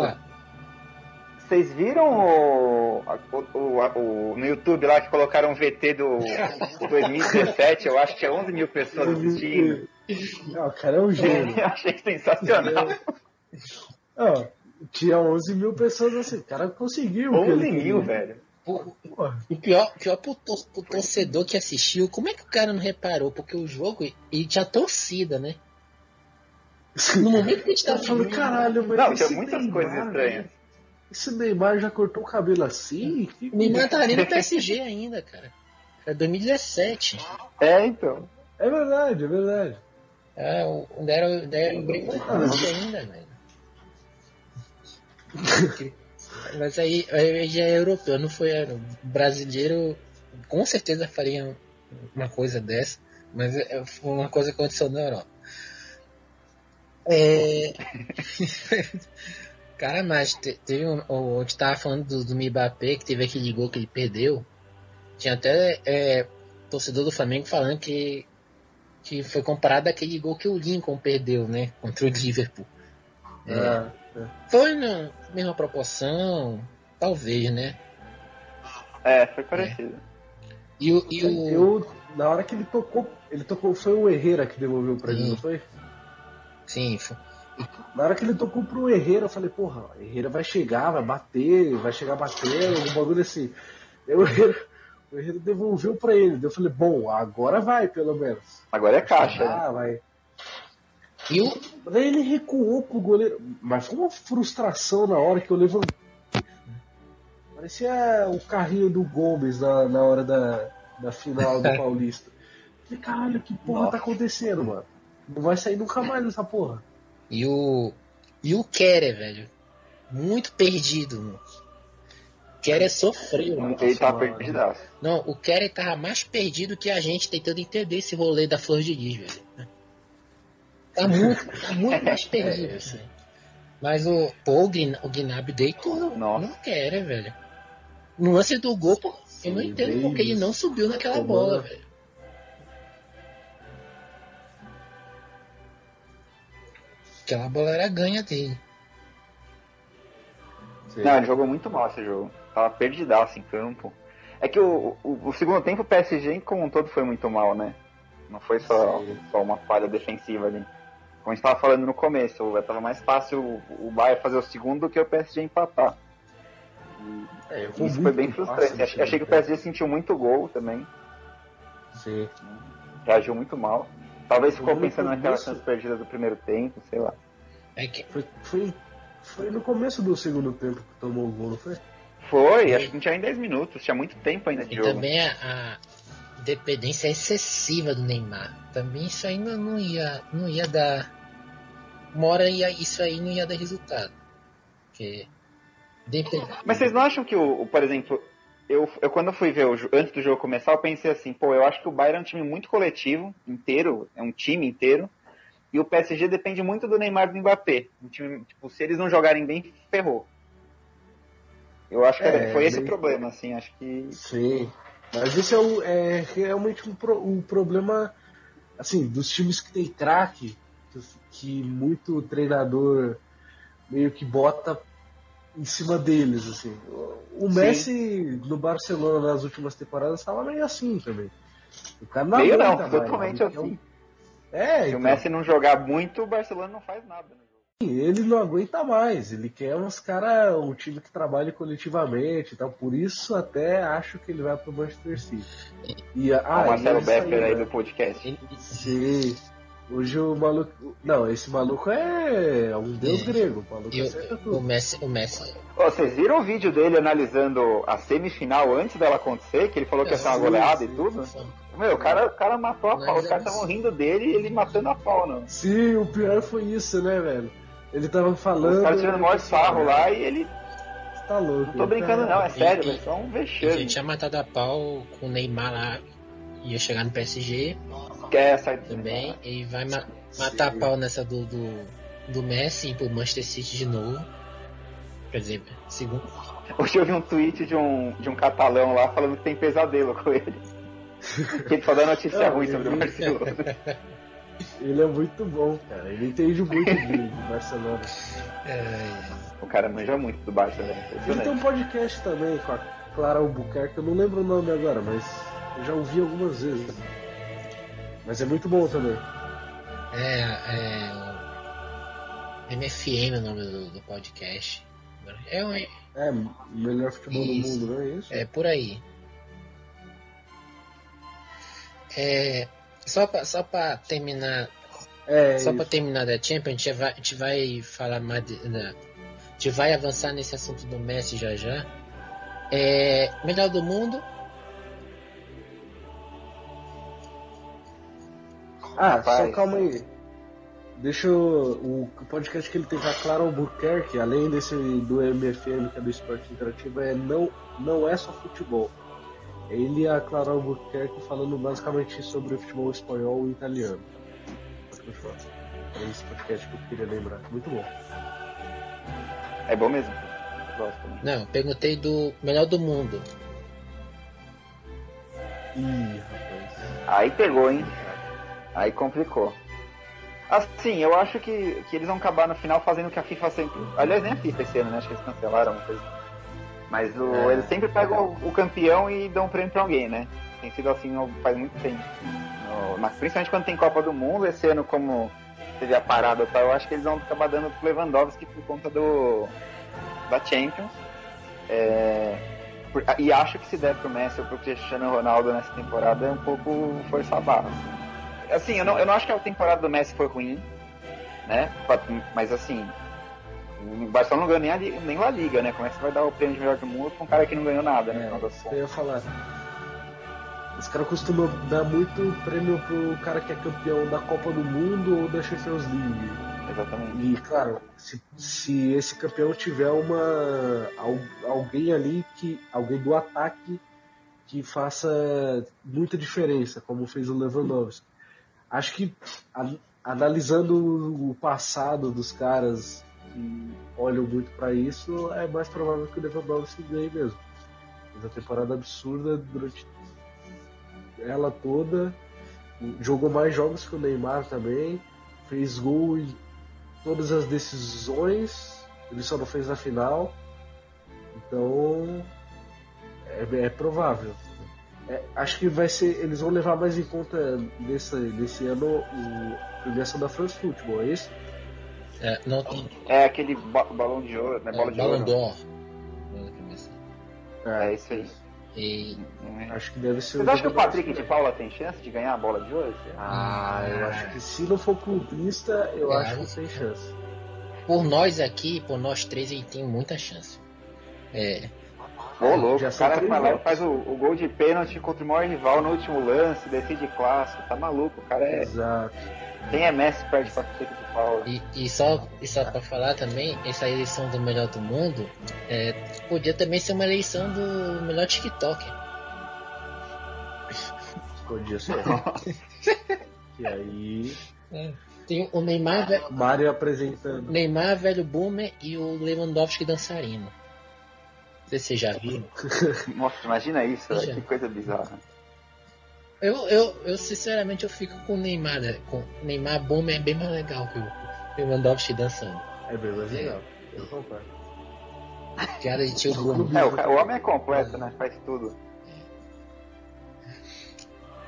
[SPEAKER 4] vocês viram o, o- o- o- no YouTube lá que colocaram um VT do 2017? Eu acho que tinha 11 mil pessoas assistindo.
[SPEAKER 3] Ah, o cara é um gênio.
[SPEAKER 4] Eu achei sensacional.
[SPEAKER 3] Ó, tinha 11 mil pessoas assim. O cara conseguiu. o que
[SPEAKER 4] 11
[SPEAKER 3] ele
[SPEAKER 4] mil,
[SPEAKER 3] queria.
[SPEAKER 4] velho.
[SPEAKER 2] O, o pior, pior pro, tor- pro torcedor que assistiu, como é que o cara não reparou? Porque o jogo, ele tinha torcida, né? No momento que a gente tava
[SPEAKER 3] falei, caralho, mas
[SPEAKER 4] Não, tinha muitas
[SPEAKER 3] Neymar,
[SPEAKER 4] coisas estranhas.
[SPEAKER 3] Esse Neymar já cortou o cabelo assim?
[SPEAKER 2] O Neymar tá ali no PSG ainda, cara. É 2017.
[SPEAKER 4] É, então.
[SPEAKER 3] É verdade, é verdade.
[SPEAKER 2] É, o- ainda era, ainda era o Brigante ainda, velho. Mas aí, já é europeu, não foi era, brasileiro. Com certeza faria uma coisa dessa, mas é- foi uma coisa que aconteceu na Europa. É... Cara, mas te- teve um. o- A gente tava falando do, do Mbappé, que teve aquele gol que ele perdeu. Tinha até é, torcedor do Flamengo falando que, que foi comparado àquele gol que o Lincoln perdeu, né? Contra o Liverpool. É.
[SPEAKER 3] Ah,
[SPEAKER 2] Foi na mesma proporção, talvez, né?
[SPEAKER 4] É, foi parecido.
[SPEAKER 2] E o. E o
[SPEAKER 3] Eu, na hora que ele tocou, ele tocou, foi o Herrera que devolveu pra ele, não foi?
[SPEAKER 2] Sim, foi-
[SPEAKER 3] Na hora que ele tocou pro Herrera, eu falei, porra, o Herrera vai chegar, vai bater, vai chegar batendo, um bagulho assim. Aí o Herrera, o Herrera devolveu pra ele. Eu falei, bom, agora vai, pelo menos.
[SPEAKER 4] Agora é caixa. né?
[SPEAKER 3] Ah, vai.
[SPEAKER 2] E o,
[SPEAKER 3] Daí ele recuou pro goleiro. Mas foi uma frustração na hora que eu levantei. Parecia o carrinho do Gomes na, na hora da, da final do Paulista. Falei, caralho, que porra
[SPEAKER 4] Nossa.
[SPEAKER 3] tá acontecendo, mano? Não vai sair nunca mais dessa porra.
[SPEAKER 2] e o. E o Kerer, velho. Muito perdido, mano. O Kerer sofreu, mano.
[SPEAKER 4] Ele tá perdidaço.
[SPEAKER 2] Não, o Kerer tava mais perdido que a gente tentando entender esse rolê da Flor de Lis, velho. Tá muito, tá muito mais perdido, assim. Mas o. Pô, o, o Gnabry deitou
[SPEAKER 4] Nossa.
[SPEAKER 2] no Kerer, velho. No lance do gol, pô, eu não
[SPEAKER 3] Sim,
[SPEAKER 2] entendo porque ele não subiu naquela bola, velho. Aquela bola era ganha dele.
[SPEAKER 4] Não, ele jogou muito mal esse jogo. Tava perdidaço em campo. É que o, o, o segundo tempo o PSG como um todo foi muito mal, né? Não foi só, só uma falha defensiva ali. Como a gente tava falando no começo, tava mais fácil o, o Bayern fazer o segundo do que o PSG empatar.
[SPEAKER 3] É,
[SPEAKER 4] E isso foi bem frustrante. Achei, achei que o PSG sentiu muito gol também.
[SPEAKER 3] Sim.
[SPEAKER 4] Reagiu muito mal. Talvez ficou pensando naquela chance perdida do primeiro tempo, sei lá.
[SPEAKER 2] É que
[SPEAKER 3] Foi, foi, foi no começo do segundo tempo que tomou o gol, não foi?
[SPEAKER 4] Foi, acho que não tinha nem 10 minutos, tinha muito tempo ainda de
[SPEAKER 2] e
[SPEAKER 4] jogo.
[SPEAKER 2] também a, dependência excessiva do Neymar. Também isso não, não ia, não ia dar. Uma hora ia, isso aí não ia dar resultado. Porque. Depend...
[SPEAKER 4] Mas vocês não acham que o, o- por exemplo, eu, eu quando eu fui ver o antes do jogo começar, eu pensei assim, pô, eu acho que o Bayern é um time muito coletivo, inteiro, é um time inteiro, e o PSG depende muito do Neymar e do Mbappé. Um time, tipo, se eles não jogarem bem, ferrou. Eu acho que era-
[SPEAKER 3] É,
[SPEAKER 4] foi esse o
[SPEAKER 3] bem-
[SPEAKER 4] problema, assim, acho que.
[SPEAKER 3] Sim. Mas esse é, o, é realmente um, pro- um problema, assim, dos times que tem craque, que, muito treinador meio que bota em cima deles, assim. O, o
[SPEAKER 4] Sim.
[SPEAKER 3] Messi no Barcelona nas últimas temporadas estava meio assim também. O cara não
[SPEAKER 4] Meio não,
[SPEAKER 3] mais,
[SPEAKER 4] totalmente
[SPEAKER 3] um-
[SPEAKER 4] assim.
[SPEAKER 3] É,
[SPEAKER 4] Se
[SPEAKER 3] então,
[SPEAKER 4] o Messi não jogar muito, o Barcelona não faz nada no jogo.
[SPEAKER 3] ele não aguenta mais. Ele quer uns caras, um time que trabalhe coletivamente e tal. Por isso até acho que ele vai pro Manchester City. E,
[SPEAKER 4] Ah, o Marcelo Becker
[SPEAKER 3] saiu,
[SPEAKER 4] aí
[SPEAKER 3] né?
[SPEAKER 4] do podcast.
[SPEAKER 3] Sim. Hoje o maluco. Não, esse maluco é um deus
[SPEAKER 2] É.
[SPEAKER 3] grego. O maluco
[SPEAKER 2] e
[SPEAKER 3] acerta
[SPEAKER 2] o, o
[SPEAKER 3] tudo.
[SPEAKER 2] Messi, o Messi.
[SPEAKER 4] Ô, vocês viram o vídeo dele analisando a semifinal antes dela acontecer? Que ele falou que ia ser uma
[SPEAKER 3] Sim,
[SPEAKER 4] goleada e
[SPEAKER 3] sim.
[SPEAKER 4] tudo? Meu, o cara, o cara matou a pau. Os
[SPEAKER 2] é
[SPEAKER 4] caras estavam rindo dele e ele matando a pau, não.
[SPEAKER 3] Sim, o pior foi isso, né, velho? Ele tava falando.
[SPEAKER 4] Os caras tirando o maior sarro lá e ele.
[SPEAKER 3] Tá louco.
[SPEAKER 4] Não tô brincando, não, é sério,
[SPEAKER 2] e-
[SPEAKER 4] velho. Só um
[SPEAKER 2] Ele
[SPEAKER 4] vexame.
[SPEAKER 2] tinha matado a pau com o Neymar lá. Ia chegar no PSG
[SPEAKER 4] Quer sair
[SPEAKER 2] também. E vai ma- matar a
[SPEAKER 3] Sim.
[SPEAKER 2] pau nessa do, do, do Messi e pro Manchester City de novo. Quer dizer, segundo.
[SPEAKER 4] Hoje eu vi um tweet de um, de um catalão lá falando que tem pesadelo com ele. que ele só dá notícia
[SPEAKER 3] Não,
[SPEAKER 4] ruim sobre o
[SPEAKER 3] ele-
[SPEAKER 4] Barcelona.
[SPEAKER 3] Ele é muito bom, cara. Ele entende muito de Barcelona.
[SPEAKER 2] É,
[SPEAKER 4] O cara manja muito do Barça, velho.
[SPEAKER 3] Ele tem um podcast também com a Clara Albuquerque, eu não lembro o nome agora, mas eu já ouvi algumas vezes. Mas é muito bom também.
[SPEAKER 2] é, é o MFM o nome do, do podcast. É, um-
[SPEAKER 3] É, melhor futebol
[SPEAKER 2] Isso.
[SPEAKER 3] do mundo, não é isso?
[SPEAKER 2] é por aí. É, só pra, só pra terminar
[SPEAKER 3] É,
[SPEAKER 2] Só pra terminar da Champions, a gente vai, a gente vai falar mais. De, da- a gente vai avançar nesse assunto do Messi já já. É, melhor do mundo,
[SPEAKER 3] Ah,
[SPEAKER 4] Rapaz.
[SPEAKER 3] só calma aí. Deixa eu, o podcast que ele tem com a Clara Albuquerque, além desse do MFM, que é do Esporte Interativo, é não, não é só futebol. É ele e a Clara Albuquerque falando basicamente sobre o futebol espanhol e italiano. Pode continuar. É esse podcast que eu queria lembrar. Muito bom.
[SPEAKER 4] É bom mesmo. Gosto
[SPEAKER 2] não, perguntei do melhor do mundo.
[SPEAKER 3] Ih, rapaz.
[SPEAKER 4] Aí pegou, hein? Aí complicou. Assim, eu acho que, que eles vão acabar no final fazendo o que a FIFA sempre. Aliás, nem a FIFA esse ano, né? Acho que eles cancelaram coisa. Mas o,
[SPEAKER 3] É.
[SPEAKER 4] eles sempre pegam o, o campeão e dão um prêmio pra alguém, né? Tem sido assim faz muito tempo. No- mas principalmente quando tem Copa do Mundo, esse ano, como teve a parada tal, eu acho que eles vão acabar dando pro Lewandowski por conta do da Champions. É, por- e acho que se der pro Messi ou pro Cristiano Ronaldo nessa temporada é um pouco forçar a barra. assim. Assim, eu não, eu não acho que a temporada do Messi foi ruim, né? Mas assim, o Barcelona não ganhou nem, nem La Liga, né? Como é que você vai dar o prêmio de melhor do mundo pra um cara que não ganhou nada, né?
[SPEAKER 3] É, eu ia falar. Os caras costumam dar muito prêmio pro cara que é campeão da Copa do Mundo ou da Champions League.
[SPEAKER 4] Exatamente.
[SPEAKER 3] E, claro, se, se esse campeão tiver uma al- alguém ali que alguém do ataque que faça muita diferença, como fez o Lewandowski. Acho que a- analisando o passado dos caras que olham muito para isso, é mais provável que o Lewandowski ganhe mesmo. Fez uma temporada absurda durante ela toda, jogou mais jogos que o Neymar também, fez gol em todas as decisões, ele só não fez na final. Então é, é provável. É, acho que vai ser. Eles vão levar mais em conta nesse, nesse ano o, a premiação da France Football, é isso?
[SPEAKER 2] É, não tem
[SPEAKER 4] É aquele ba- balão de ouro, né? Bola
[SPEAKER 2] é,
[SPEAKER 4] de
[SPEAKER 2] Ballon
[SPEAKER 4] ouro.
[SPEAKER 2] d'Or.
[SPEAKER 4] É isso aí.
[SPEAKER 2] E
[SPEAKER 3] Acho que deve ser
[SPEAKER 4] Vocês
[SPEAKER 3] o
[SPEAKER 4] acham que o Patrick de Paula tem chance de ganhar a bola de hoje?
[SPEAKER 3] Ah, eu acho que se não for clubista, eu
[SPEAKER 2] É,
[SPEAKER 3] acho que tem chance.
[SPEAKER 2] por nós aqui, por nós três, ele tem muita chance. É,
[SPEAKER 4] Ô, louco,
[SPEAKER 3] Já
[SPEAKER 4] o cara vai lá e faz o, o gol de pênalti contra o maior rival no último lance, decide clássico, tá maluco, o cara é.
[SPEAKER 3] Exato.
[SPEAKER 4] Quem é Messi perde pra Patrick de Paula.
[SPEAKER 2] E, e só, e só pra falar também, essa eleição do melhor do mundo é, podia também ser uma eleição do melhor TikTok.
[SPEAKER 3] Podia ser. e aí,
[SPEAKER 2] Tem o Neymar,
[SPEAKER 3] Mário apresentando.
[SPEAKER 2] Neymar velho boomer e o Lewandowski dançarino. Não sei se vocês já viram.
[SPEAKER 4] Nossa, imagina isso, que coisa bizarra.
[SPEAKER 2] Eu, eu, eu sinceramente eu fico com o Neymar, né? Com o Neymar boomer é bem mais legal que o Lewandowski dançando.
[SPEAKER 3] É bem mais legal. Eu concordo.
[SPEAKER 2] Piada de tio Bruno.
[SPEAKER 4] É, o, o homem é completo, né? Faz tudo.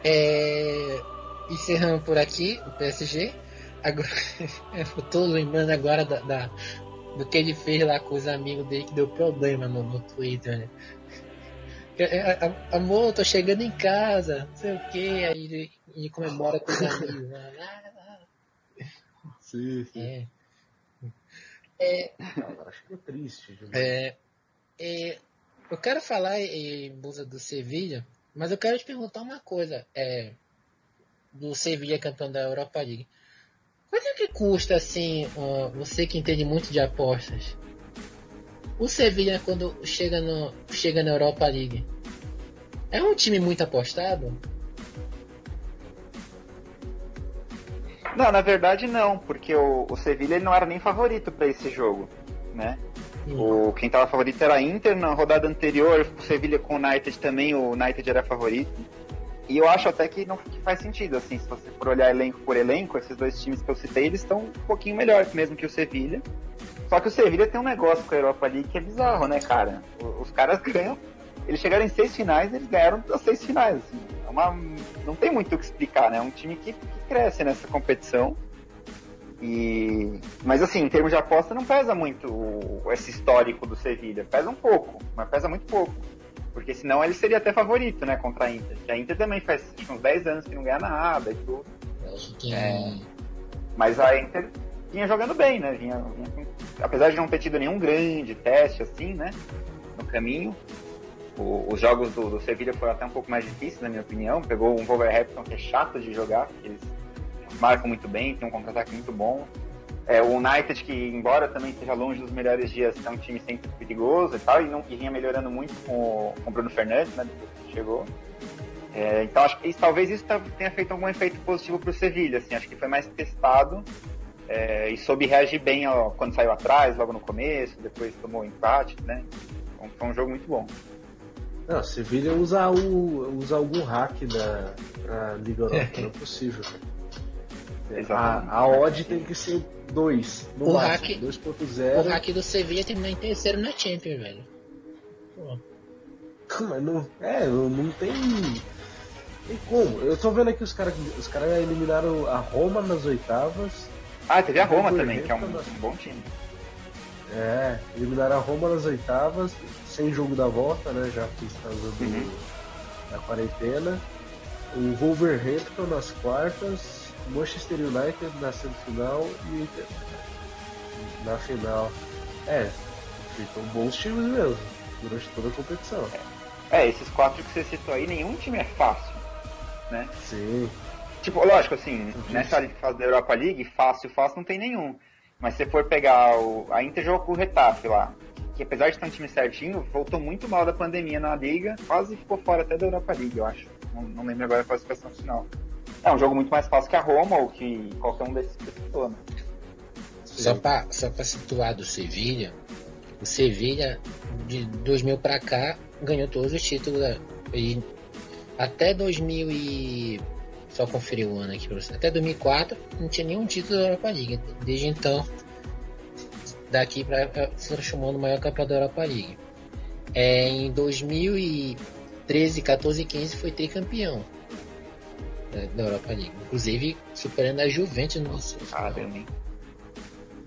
[SPEAKER 2] É, encerrando por aqui o PSG. Agora, eu tô lembrando agora da, da- do que ele fez lá com os amigos dele que deu problema no, no Twitter, né? É, é, Amor, tô chegando em casa, não sei o que, aí ele, ele comemora com os amigos. lá.
[SPEAKER 3] Sim, sim.
[SPEAKER 2] É. É,
[SPEAKER 3] Acho que é triste. Júlio.
[SPEAKER 2] É, é, eu quero falar em busca do Sevilha, mas eu quero te perguntar uma coisa. É, do Sevilha campeão da Europa League. Quanto é que custa, assim, ó, você que entende muito de apostas? O Sevilha, quando chega, no, chega na Europa League, é um time muito apostado?
[SPEAKER 4] Não, na verdade não, porque o, o Sevilla ele não era nem favorito pra esse jogo, né? O, quem tava favorito era a Inter, na rodada anterior, o Sevilla com o United também, o United era favorito. E eu acho até que não que faz sentido, assim, se você for olhar elenco por elenco, esses dois times que eu citei, eles estão um pouquinho melhores mesmo que o Sevilla. Só que o Sevilla tem um negócio com a Europa League que é bizarro, né, cara? Os caras ganham, eles chegaram em seis finais, eles ganharam as seis finais. Assim. É uma, não tem muito o que explicar, né? É um time que, que cresce nessa competição. E, mas assim, em termos de aposta, não pesa muito esse histórico do Sevilla. Pesa um pouco, mas pesa muito pouco. Porque senão ele seria até favorito, né, contra a Inter. A Inter também faz que uns 10 anos que não ganha nada e tudo.
[SPEAKER 2] Que
[SPEAKER 4] É. Mas a Inter vinha jogando bem, né? Vinha, vinha apesar de não ter tido nenhum grande teste assim, né? No caminho. O- os jogos do, do Sevilla foram até um pouco mais difíceis, na minha opinião. Pegou um Wolverhampton que é chato de jogar, porque eles marcam muito bem, tem um contra-ataque muito bom. É, o United, que embora também esteja longe dos melhores dias, é um time sempre perigoso e tal, e, não, e vinha melhorando muito com o, com o Bruno Fernandes, né? Depois que chegou. É, então acho que isso- talvez isso tá- tenha feito algum efeito positivo para o Sevilha, assim, acho que foi mais testado é, e soube reagir bem ó, quando saiu atrás, logo no começo, depois tomou o empate, né? Então, foi um jogo muito bom.
[SPEAKER 3] Não, Sevilha usa, o, usa algum hack da pra Liga Europa, não é possível. cara.
[SPEAKER 4] Exatamente.
[SPEAKER 3] A, a odd tem que ser 2, no
[SPEAKER 2] O
[SPEAKER 3] máximo,
[SPEAKER 2] hack-
[SPEAKER 3] 2.0.
[SPEAKER 2] o hack do Sevilla terminou em terceiro na Champions, velho. Pô.
[SPEAKER 3] Mas não, é, não não tem. Tem como. Eu tô vendo aqui os caras os cara eliminaram a Roma nas oitavas.
[SPEAKER 4] Ah, teve a Roma também, que é um, um bom time.
[SPEAKER 3] É, eliminaram a Roma nas oitavas, sem jogo da volta, né? Já causa do,
[SPEAKER 4] Uhum.
[SPEAKER 3] da quarentena. O Wolverhampton nas quartas, Manchester United na semifinal e Inter na final. É, ficam bons times mesmo, durante toda a competição.
[SPEAKER 4] É, esses quatro que você citou aí, nenhum time é fácil, né?
[SPEAKER 3] Sim.
[SPEAKER 4] Tipo, lógico, assim, nessa fase da Europa League, fácil, fácil não tem nenhum. Mas se for pegar o. A Inter jogou com o Retafe lá, que apesar de ter um time certinho, voltou muito mal da pandemia na liga, quase ficou fora até da Europa League, eu acho. Não, não lembro agora a classificação final. É um jogo muito mais fácil que a Roma ou que qualquer um desses que citou, né?
[SPEAKER 2] Só pra, só pra situar do Sevilha, o Sevilha de 2000 pra cá ganhou todos os títulos. né? E até 2000 e... Só conferir o ano aqui pra você. Até 2004 não tinha nenhum título da Europa League. Desde então, daqui pra eh, se transformou no maior campeão da Europa League. É, em 2013, 14 e 15 foi tricampeão da, da Europa League. Inclusive superando a Juventus no nosso.
[SPEAKER 4] Caramba?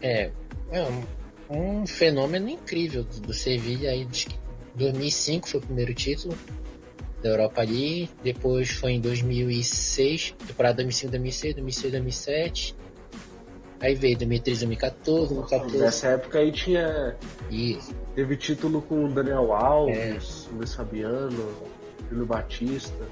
[SPEAKER 2] É, é um, um fenômeno incrível do, do Sevilha aí de, 2005 foi o primeiro título da Europa League. Depois foi em 2006, temporada 2005, 2006, 2006, 2007. Aí veio 2013, 2014, 2014.
[SPEAKER 3] Nessa época aí tinha.
[SPEAKER 2] E
[SPEAKER 3] Teve título com o Daniel Alves, Luiz Fabiano, Júlio Batista.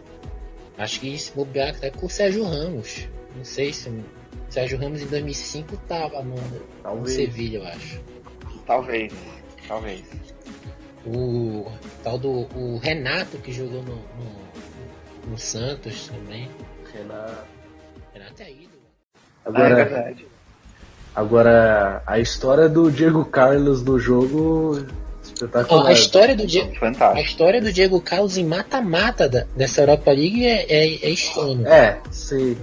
[SPEAKER 2] Acho que se bobear até com o Sérgio Ramos. Não sei se o Sérgio Ramos em 2005 tava no, no. Sevilha, eu acho.
[SPEAKER 4] Talvez. Talvez.
[SPEAKER 2] O tal do o Renato que jogou no, no, no Santos também.
[SPEAKER 3] Renato.
[SPEAKER 2] Renato é ídolo.
[SPEAKER 4] Ah, é
[SPEAKER 3] Agora,
[SPEAKER 4] verdade.
[SPEAKER 3] agora a história do Diego Carlos no jogo
[SPEAKER 2] Ó,
[SPEAKER 3] espetacular.
[SPEAKER 2] a história do Diego. A
[SPEAKER 4] Fantástico.
[SPEAKER 2] história do Diego Carlos em mata-mata da- dessa Europa League é, é, é estranho.
[SPEAKER 3] É, sim,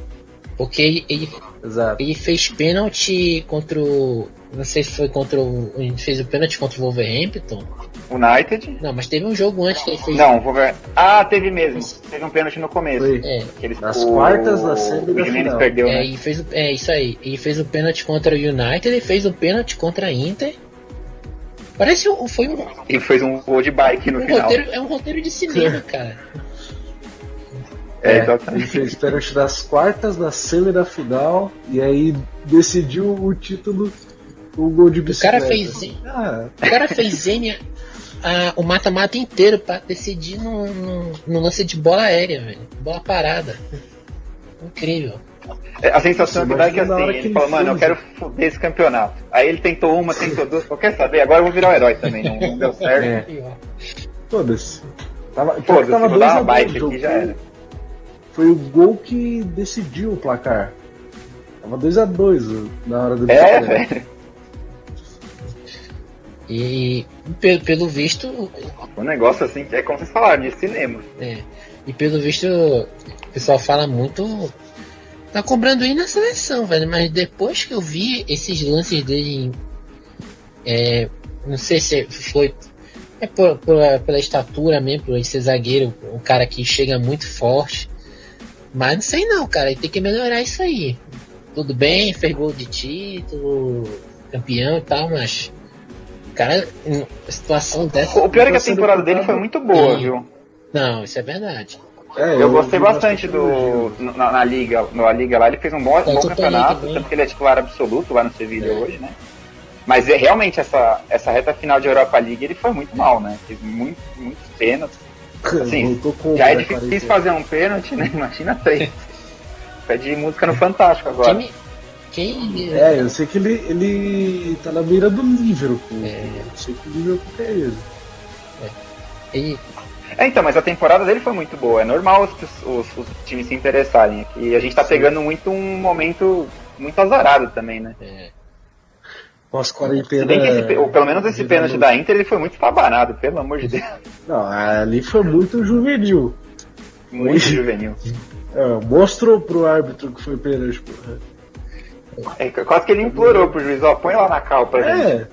[SPEAKER 2] Porque ele, ele,
[SPEAKER 3] exato.
[SPEAKER 2] ele fez pênalti contra o. Não sei se foi contra o. Ele fez o pênalti contra o Wolverhampton.
[SPEAKER 4] United.
[SPEAKER 2] Não, mas teve um jogo antes que ele fez.
[SPEAKER 4] Não, vou ver. Ah, teve mesmo. Teve um pênalti no começo.
[SPEAKER 3] Foi.
[SPEAKER 2] É,
[SPEAKER 4] eles,
[SPEAKER 3] Nas
[SPEAKER 4] o-
[SPEAKER 3] quartas, na semi e
[SPEAKER 4] O
[SPEAKER 3] final.
[SPEAKER 4] perdeu,
[SPEAKER 2] é,
[SPEAKER 4] né?
[SPEAKER 2] e fez o, é isso aí. Ele fez o pênalti contra o United, ele fez o pênalti contra a Inter. Parece um- foi um,
[SPEAKER 4] E fez um gol de bike no
[SPEAKER 2] um
[SPEAKER 4] final.
[SPEAKER 2] roteiro, é um roteiro de cinema, cara.
[SPEAKER 4] É,
[SPEAKER 3] Ele
[SPEAKER 4] exatamente.
[SPEAKER 3] fez pênalti nas quartas, na semi e na final, e aí decidiu o título o gol de
[SPEAKER 2] O
[SPEAKER 3] bicicleta.
[SPEAKER 2] cara fez,
[SPEAKER 3] Ah,
[SPEAKER 2] o cara fez N a- o mata-mata inteiro pra decidir no, no, no lance de bola aérea, velho. Bola parada. Incrível.
[SPEAKER 4] É, A sensação que dá é que assim,
[SPEAKER 3] hora
[SPEAKER 4] ele,
[SPEAKER 3] que ele
[SPEAKER 4] falou, mano, eu quero foder esse campeonato. Aí ele tentou uma, tentou duas, falou, quer saber? Agora eu vou virar o herói também, não, não deu certo.
[SPEAKER 3] É.
[SPEAKER 2] E, ó,
[SPEAKER 3] foda-se. Tava,
[SPEAKER 4] Foda-se,
[SPEAKER 3] tava
[SPEAKER 4] vou dar
[SPEAKER 3] 2
[SPEAKER 4] uma bike
[SPEAKER 3] 2
[SPEAKER 4] aqui já era.
[SPEAKER 3] Foi o gol que decidiu o placar. Tava 2x2 na hora do
[SPEAKER 4] É, velho.
[SPEAKER 2] E pelo, pelo visto,
[SPEAKER 4] Um negócio assim que é como vocês falaram, de cinema.
[SPEAKER 2] é, e pelo visto, o pessoal fala muito. Tá cobrando aí na seleção, velho. Mas depois que eu vi esses lances dele, é, não sei se foi é por, pela, pela estatura mesmo, por ser zagueiro, um cara que chega muito forte. Mas não sei não, cara. Ele tem que melhorar isso aí. Tudo bem, fez gol de título, campeão e tal, mas. Cara, situação dessa.
[SPEAKER 4] O pior é que a
[SPEAKER 3] Tá
[SPEAKER 4] temporada dele foi muito boa,
[SPEAKER 2] Sim.
[SPEAKER 4] viu?
[SPEAKER 2] Não, isso é verdade.
[SPEAKER 3] É,
[SPEAKER 4] Eu gostei
[SPEAKER 3] vi
[SPEAKER 4] bastante do. Na, na liga, na liga lá, ele fez um bom,
[SPEAKER 2] Tanto
[SPEAKER 4] bom campeonato, tanto que ele é titular absoluto lá no Sevilha
[SPEAKER 2] É.
[SPEAKER 4] hoje, né? Mas é, realmente essa, essa reta final de Europa League ele foi muito mal, né? Fez muito, muitos pênaltis. Assim, Já é difícil
[SPEAKER 3] 40.
[SPEAKER 4] fazer um pênalti, né? Imagina três. Pede música no Fantástico agora.
[SPEAKER 2] Quem, quem
[SPEAKER 3] É, eu sei que ele, ele tá na mira do Liverpool.
[SPEAKER 2] É.
[SPEAKER 3] Eu sei que o Liverpool quer ele.
[SPEAKER 2] Ele-
[SPEAKER 4] É, então, mas a temporada dele foi muito boa. É normal os, os- os times se interessarem. E a gente tá
[SPEAKER 3] Sim.
[SPEAKER 4] pegando muito um momento muito azarado também, né?
[SPEAKER 2] é,
[SPEAKER 3] Pós-quarentena.
[SPEAKER 4] Pelo menos esse pênalti da Inter ele foi muito estabanado, pelo amor de Deus.
[SPEAKER 3] Não, ali foi muito juvenil.
[SPEAKER 4] Muito juvenil.
[SPEAKER 3] É, mostrou pro árbitro que foi pênalti, porra.
[SPEAKER 4] É, quase que ele implorou pro juiz, ó, põe lá na cal pra gente.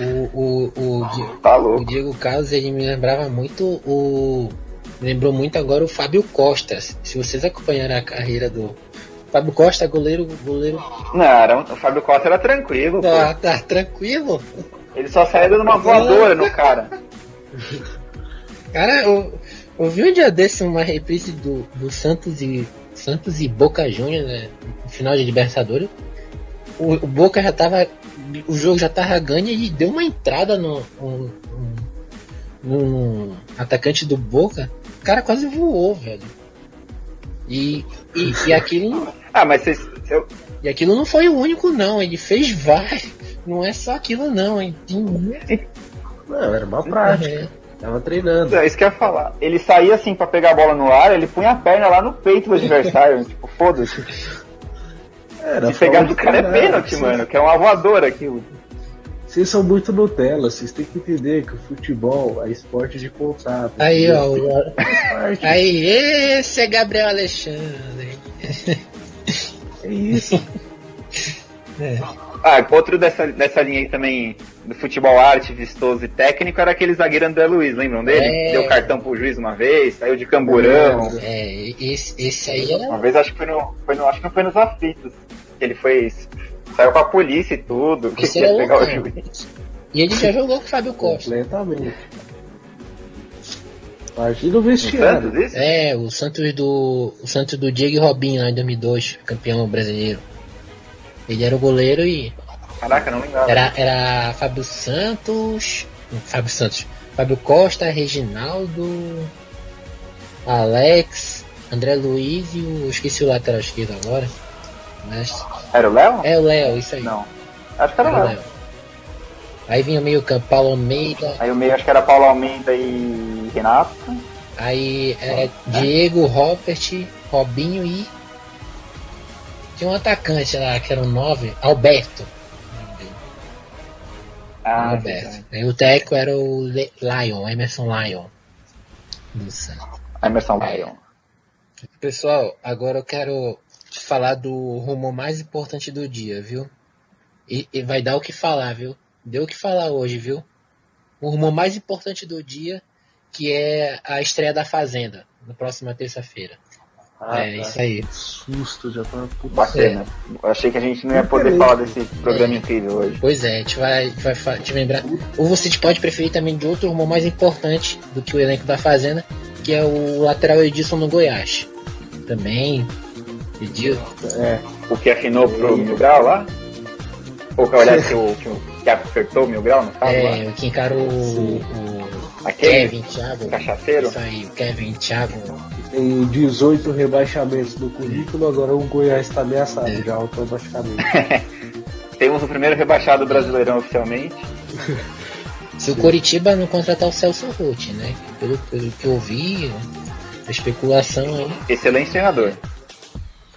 [SPEAKER 2] O, o, o,
[SPEAKER 4] Tá
[SPEAKER 2] o. Diego Carlos ele me lembrava muito o. Lembrou muito agora o Fábio Costa. Se vocês acompanharam a carreira do. Fábio Costa, goleiro. goleiro
[SPEAKER 4] Não, era o Fábio Costa era tranquilo,
[SPEAKER 2] tá, tá tranquilo.
[SPEAKER 4] Ele só saía dando uma voadora no cara.
[SPEAKER 2] Cara, eu, eu vi um dia desse uma reprise do, do Santos e Santos e Boca Juniors, né? No final de Libertadores. O, o Boca já tava. O jogo já tava ganho e deu uma entrada no, no, no- no atacante do Boca. O cara quase voou, velho. E, e, e aquilo,
[SPEAKER 4] Ah, mas vocês. eu-
[SPEAKER 2] e aquilo não foi o único, não. Ele fez vários. Não é só aquilo, não. Ele tem
[SPEAKER 3] não, era uma prática.
[SPEAKER 2] É.
[SPEAKER 3] Tava treinando.
[SPEAKER 4] É isso que eu ia falar. Ele saía assim pra pegar a bola no ar, ele punha a perna lá no peito do adversário. tipo, foda-se.
[SPEAKER 3] Era
[SPEAKER 4] Se pegar do cara é pênalti,
[SPEAKER 3] vocês-
[SPEAKER 4] mano, que é uma voadora aquilo.
[SPEAKER 3] Vocês são muito Nutella, vocês têm que entender que o futebol é esporte de contato.
[SPEAKER 2] Aí, ó. Aí, esse é Gabriel Alexandre.
[SPEAKER 3] É isso.
[SPEAKER 4] Ah, outro dessa, dessa linha aí também, do futebol arte, vistoso e técnico, era aquele zagueiro André Luiz, lembram dele?
[SPEAKER 2] É.
[SPEAKER 4] Deu cartão pro juiz uma vez, saiu de camburão.
[SPEAKER 2] É, esse, esse aí era.
[SPEAKER 4] Uma vez acho que foi no. Foi no acho que não foi nos aflitos. Que ele foi. Saiu com a polícia e tudo. Que ia
[SPEAKER 2] era
[SPEAKER 4] pegar o juiz.
[SPEAKER 2] E ele já jogou com o Fábio Costa.
[SPEAKER 3] Completamente. Imagina o vestiário.
[SPEAKER 4] Santos, isso?
[SPEAKER 2] É, o Santos do. O Santos do Diego e Robinho lá em 2002, campeão brasileiro. Ele era o goleiro e
[SPEAKER 4] Caraca, não lembrava.
[SPEAKER 2] era, era Fábio Santos. Fábio Santos. Fábio Costa, Reginaldo, Alex, André Luiz e o. eu Esqueci o lateral esquerdo agora. Mas.
[SPEAKER 4] Era o Léo?
[SPEAKER 2] É o Léo, isso aí.
[SPEAKER 4] Não. Acho que era o
[SPEAKER 2] Era o
[SPEAKER 4] Léo.
[SPEAKER 2] Léo. Aí vinha o meio campo, Paulo Almeida.
[SPEAKER 4] Aí o meio acho que era Paulo Almeida e Renato.
[SPEAKER 2] Aí é Diego, Robert, Robinho e. Tinha um atacante lá que era um 9, Alberto.
[SPEAKER 4] Ah,
[SPEAKER 2] Alberto. Aí o técnico era o Le- Lion, Emerson Lion. Do Santos.
[SPEAKER 4] Emerson Lion.
[SPEAKER 2] Pessoal, agora eu quero falar do rumor mais importante do dia, viu? E, e vai dar o que falar, viu? Deu o que falar hoje, viu? O rumor mais importante do dia, que é a estreia da Fazenda, na próxima terça-feira.
[SPEAKER 3] Ah,
[SPEAKER 2] é
[SPEAKER 3] tá.
[SPEAKER 2] isso aí.
[SPEAKER 3] Susto, já tava puto.
[SPEAKER 4] Bacana. Eu achei que a gente não ia poder falar desse programa incrível hoje.
[SPEAKER 2] Pois é, a gente vai, vai te lembrar. Ou você pode preferir também de outro rumor mais importante do que o elenco da Fazenda, que é o lateral Edilson no Goiás. Também. Edilson.
[SPEAKER 3] É,
[SPEAKER 4] O que afinou pro Mil Grau lá? Ou que olhar que o que, o- que apertou o Mil Grau no caso lá?
[SPEAKER 2] É, o que encarou o, o
[SPEAKER 4] Aquele
[SPEAKER 2] Kevin, Thiago.
[SPEAKER 4] cachaceiro?
[SPEAKER 2] Isso aí, o Kevin, Thiago.
[SPEAKER 3] tem 18 rebaixamentos no currículo, agora o Goiás está ameaçado
[SPEAKER 2] É.
[SPEAKER 3] já automaticamente.
[SPEAKER 4] Temos o primeiro rebaixado brasileirão oficialmente.
[SPEAKER 2] Se o Coritiba não contratar o Celso Rotti, né? Pelo, pelo que eu vi, a especulação aí.
[SPEAKER 4] Excelente treinador.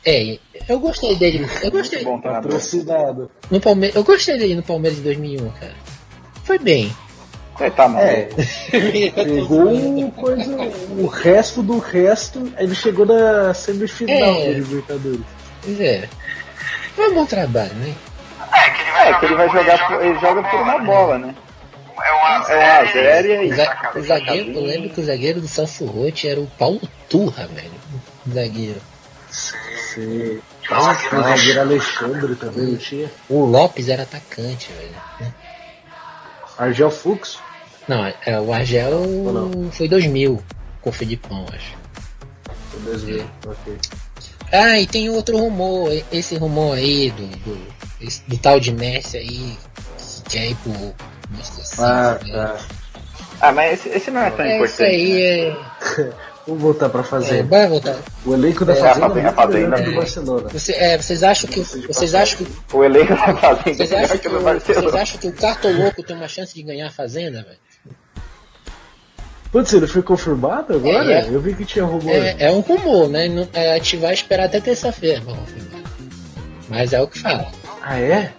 [SPEAKER 2] É, eu gostei dele. Eu gostei.
[SPEAKER 4] Bom.
[SPEAKER 3] Patrocinado.
[SPEAKER 2] No Palmeiras, eu gostei dele no Palmeiras de 2001, cara. Foi bem.
[SPEAKER 4] Você tá maluco.
[SPEAKER 3] É, pegou o coisa, o resto do resto, ele chegou na semifinal
[SPEAKER 2] É.
[SPEAKER 3] da Libertadores.
[SPEAKER 2] Pois é. Foi um bom trabalho, né?
[SPEAKER 4] É, que ele vai jogar, por- ele joga por uma bola, né? É um a zero e
[SPEAKER 2] O,
[SPEAKER 4] aí.
[SPEAKER 2] za- o zagueiro, eu lembro que o zagueiro do Celso Rotti era o Paulo Turra, velho. O zagueiro.
[SPEAKER 3] Sim. O zagueiro Alexandre também não tinha.
[SPEAKER 2] O Lopes era atacante, velho.
[SPEAKER 3] Argel Fux.
[SPEAKER 2] Não, é, o Argel
[SPEAKER 3] não?
[SPEAKER 2] foi 2000, com o Filipão, acho.
[SPEAKER 3] Desvio. Ok.
[SPEAKER 2] Ah, e tem outro rumor, esse rumor aí do, do, do tal de Messi aí, que quer ir pro Manchester City,
[SPEAKER 3] Ah,
[SPEAKER 2] né?
[SPEAKER 3] tá.
[SPEAKER 4] Ah, mas esse, esse não é tão
[SPEAKER 2] É, isso
[SPEAKER 4] importante.
[SPEAKER 2] aí
[SPEAKER 4] né?
[SPEAKER 2] é,
[SPEAKER 3] Vamos voltar pra
[SPEAKER 2] é.
[SPEAKER 3] Fazenda.
[SPEAKER 2] Vai voltar.
[SPEAKER 3] O elenco da
[SPEAKER 2] É,
[SPEAKER 3] Fazenda é
[SPEAKER 4] a Fazenda-
[SPEAKER 2] é.
[SPEAKER 3] Barcelona.
[SPEAKER 2] Você, é, vocês acham que. Vocês acham que.
[SPEAKER 4] O elenco da Fazenda
[SPEAKER 2] Vocês
[SPEAKER 4] é
[SPEAKER 2] acham
[SPEAKER 4] que
[SPEAKER 2] que,
[SPEAKER 4] o do
[SPEAKER 2] vocês acham que o Cartoloco tem uma chance de ganhar a Fazenda, velho?
[SPEAKER 3] Putz, ele foi confirmado agora?
[SPEAKER 2] É.
[SPEAKER 3] Eu vi que tinha rumor.
[SPEAKER 2] É, é um rumor, né? É, a gente vai esperar até terça-feira pra confirmar. Mas é o que fala.
[SPEAKER 3] Ah, é?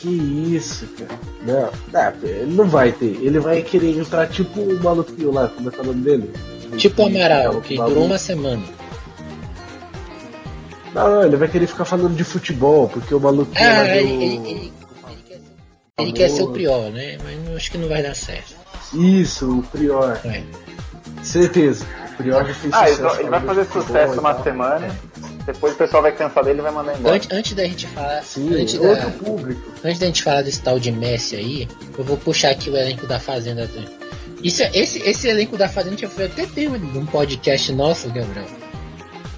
[SPEAKER 3] Que isso, cara. Não, não, ele não vai ter. Ele vai querer entrar tipo o maluquinho lá, como é que é o nome dele?
[SPEAKER 2] Tipo o Amaral, que
[SPEAKER 3] Maluco.
[SPEAKER 2] durou uma semana.
[SPEAKER 3] Não, não, ele vai querer ficar falando de futebol, porque o maluquinho lá
[SPEAKER 2] Ah,
[SPEAKER 3] deu...
[SPEAKER 2] ele, ele, ele, quer, ser, ele quer ser o Prior, né? Mas eu acho que não vai dar certo.
[SPEAKER 3] Isso, o Prior.
[SPEAKER 2] É.
[SPEAKER 3] Certeza. O Prior já fez
[SPEAKER 4] Ah, ele,
[SPEAKER 3] sucesso
[SPEAKER 4] ele vai fazer sucesso uma semana. Depois o pessoal vai cansar dele e vai mandar embora.
[SPEAKER 2] Antes, antes da gente falar.
[SPEAKER 3] Sim,
[SPEAKER 2] antes,
[SPEAKER 3] outro
[SPEAKER 2] da,
[SPEAKER 3] público.
[SPEAKER 2] antes da gente falar desse tal de Messi aí, eu vou puxar aqui o elenco da Fazenda. Isso, é- esse, esse elenco da Fazenda já foi até tema de um podcast nosso, Gabriel.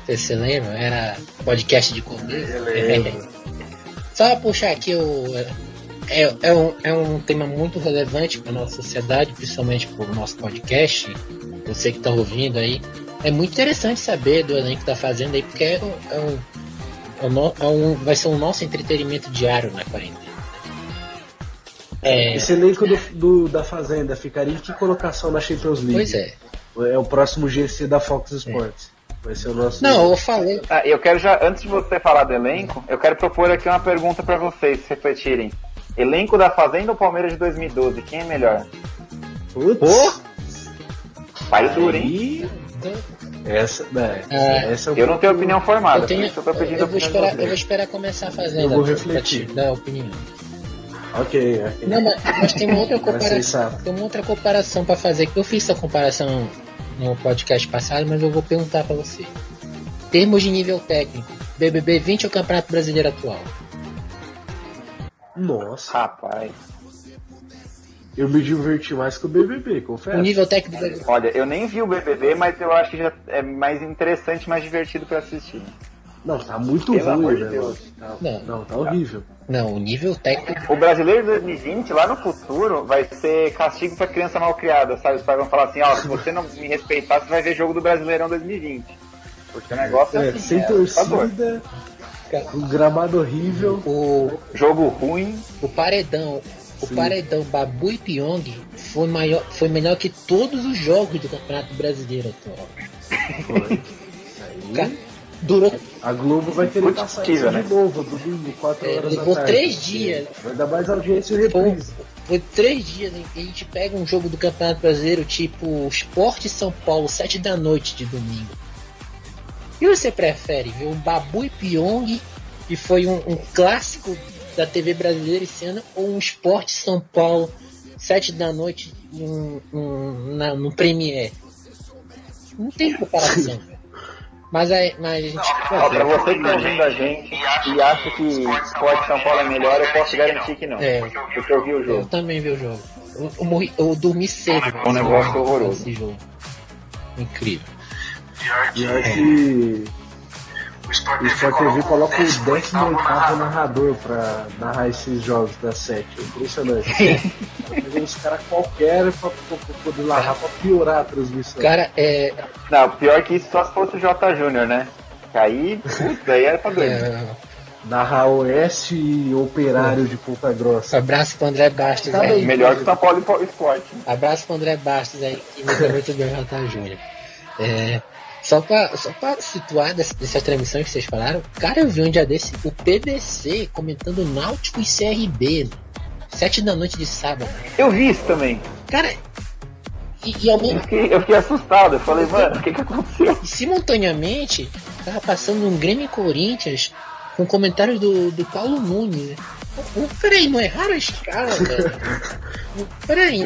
[SPEAKER 2] Você se lembra? Era podcast de
[SPEAKER 3] lembro.
[SPEAKER 2] Só puxar aqui o. É, é, um, é um tema muito relevante para nossa sociedade, principalmente para o nosso podcast. Você que está ouvindo aí. É muito interessante saber do elenco da Fazenda aí, porque é, um- é um, é um é um- vai ser o nosso entretenimento diário na quarentena. É,
[SPEAKER 3] Esse elenco do, do- da Fazenda ficaria em que colocação na Champions League?
[SPEAKER 2] pois é.
[SPEAKER 3] É o próximo GC da Fox Sports. Vai ser o nosso.
[SPEAKER 2] Não, eu falei.
[SPEAKER 4] Ah, eu quero já, antes de você falar do elenco, eu quero propor aqui uma pergunta pra vocês refletirem. Elenco da Fazenda ou Palmeiras de 2012? Quem é melhor?
[SPEAKER 3] Putz,
[SPEAKER 4] Pai duro, hein?
[SPEAKER 3] essa, né,
[SPEAKER 2] Ah,
[SPEAKER 3] essa é um
[SPEAKER 4] Eu não tenho opinião formada,
[SPEAKER 2] Eu, tenho,
[SPEAKER 4] eu tô pedindo
[SPEAKER 2] eu, vou esperar, eu vou esperar começar a Fazenda
[SPEAKER 3] Eu vou
[SPEAKER 2] pra
[SPEAKER 3] refletir.
[SPEAKER 2] te dar opinião.
[SPEAKER 3] Ok, ok.
[SPEAKER 2] Não, mas, mas tem uma outra comparação. Tem uma outra comparação para fazer. que Eu fiz essa comparação no podcast passado, mas eu vou perguntar para você. Termos de nível técnico, BBB 20 ou Campeonato Brasileiro atual?
[SPEAKER 3] Nossa,
[SPEAKER 4] Rapaz.
[SPEAKER 3] Eu me diverti mais que o BBB, confesso.
[SPEAKER 2] O nível técnico do
[SPEAKER 4] Olha, eu nem vi o BBB, mas eu acho que já é mais interessante, mais divertido pra assistir.
[SPEAKER 3] Não, tá muito
[SPEAKER 4] Pelo
[SPEAKER 3] ruim,
[SPEAKER 4] de
[SPEAKER 3] né?
[SPEAKER 4] Deus.
[SPEAKER 3] Tá-
[SPEAKER 2] Não.
[SPEAKER 3] não, tá horrível.
[SPEAKER 2] Não, o nível técnico.
[SPEAKER 4] O brasileiro de 2020, lá no futuro, vai ser castigo pra criança mal criada, sabe? Os pais vão falar assim, ó, se você não me respeitar, você vai ver jogo do Brasileirão 2020. Porque o negócio é,
[SPEAKER 3] É,
[SPEAKER 4] assim,
[SPEAKER 3] sem
[SPEAKER 4] é
[SPEAKER 3] torcida, um gramado horrível.
[SPEAKER 2] O,
[SPEAKER 4] Jogo ruim.
[SPEAKER 2] o paredão. O
[SPEAKER 3] Sim.
[SPEAKER 2] paredão Babu e Pyong foi, maior, foi melhor que todos os jogos do Campeonato Brasileiro atual.
[SPEAKER 3] Foi.
[SPEAKER 2] Ca-
[SPEAKER 3] Aí,
[SPEAKER 2] Durou
[SPEAKER 3] a Globo vai querer
[SPEAKER 4] Muito
[SPEAKER 3] passar
[SPEAKER 4] possível,
[SPEAKER 3] isso
[SPEAKER 4] né?
[SPEAKER 3] de novo, domingo, 4
[SPEAKER 2] É,
[SPEAKER 3] horas
[SPEAKER 2] levou três dias.
[SPEAKER 3] Vai dar mais audiência e
[SPEAKER 2] Foi,
[SPEAKER 3] reprise.
[SPEAKER 2] foi três dias né? a gente pega um jogo do Campeonato Brasileiro tipo Esporte São Paulo, sete da noite de domingo. E você prefere ver um Babu e Pyong, que foi um, um clássico da TV brasileira esse ano, ou um Esporte São Paulo, sete da noite um, um, na, no Premiere? Não tem comparação. Mas, aí, mas a gente.
[SPEAKER 4] Ó, pra você que tá ouvindo a gente e acha que Sport São Paulo é melhor, eu posso garantir que não.
[SPEAKER 2] É.
[SPEAKER 4] Porque eu vi o
[SPEAKER 2] Eu
[SPEAKER 4] jogo.
[SPEAKER 2] também vi o jogo. Eu, eu, morri, eu dormi cedo.
[SPEAKER 4] Um negócio horroroso.
[SPEAKER 2] Esse jogo. Incrível.
[SPEAKER 3] Pior que o Sport TV coloca o 18 narrador pra narrar esses jogos da 7. É impressionante. Pega uns caras qualquer pra, pra- pra poder narrar pra piorar a transmissão.
[SPEAKER 2] Cara, é.
[SPEAKER 4] Não, pior que isso só se fosse o J Júnior, né? Que aí, putz, aí era pra doido.
[SPEAKER 2] é
[SPEAKER 3] Narrar Oeste e Operário de Ponta Grossa.
[SPEAKER 2] abraço pro André Bastos
[SPEAKER 3] Tá
[SPEAKER 2] aí.
[SPEAKER 3] bem.
[SPEAKER 4] Melhor que o São Paulo e Sport.
[SPEAKER 2] Abraço pro André Bastos aí, que imita muito bem o Jota Júnior. É, só, pra, só pra situar dessa, dessas transmissões que vocês falaram, cara, eu vi um dia desse o PVC comentando Náutico e CRB. Sete da noite de sábado.
[SPEAKER 4] Eu vi isso também.
[SPEAKER 2] Cara, e, e ao
[SPEAKER 4] Eu fiquei, eu fiquei assustado. Eu falei, mano, o que que aconteceu?
[SPEAKER 2] E simultaneamente, tava passando um Grêmio Corinthians com comentários do, do Paulo Nunes. Oh, Peraí, não erraram a escala, velho? Peraí,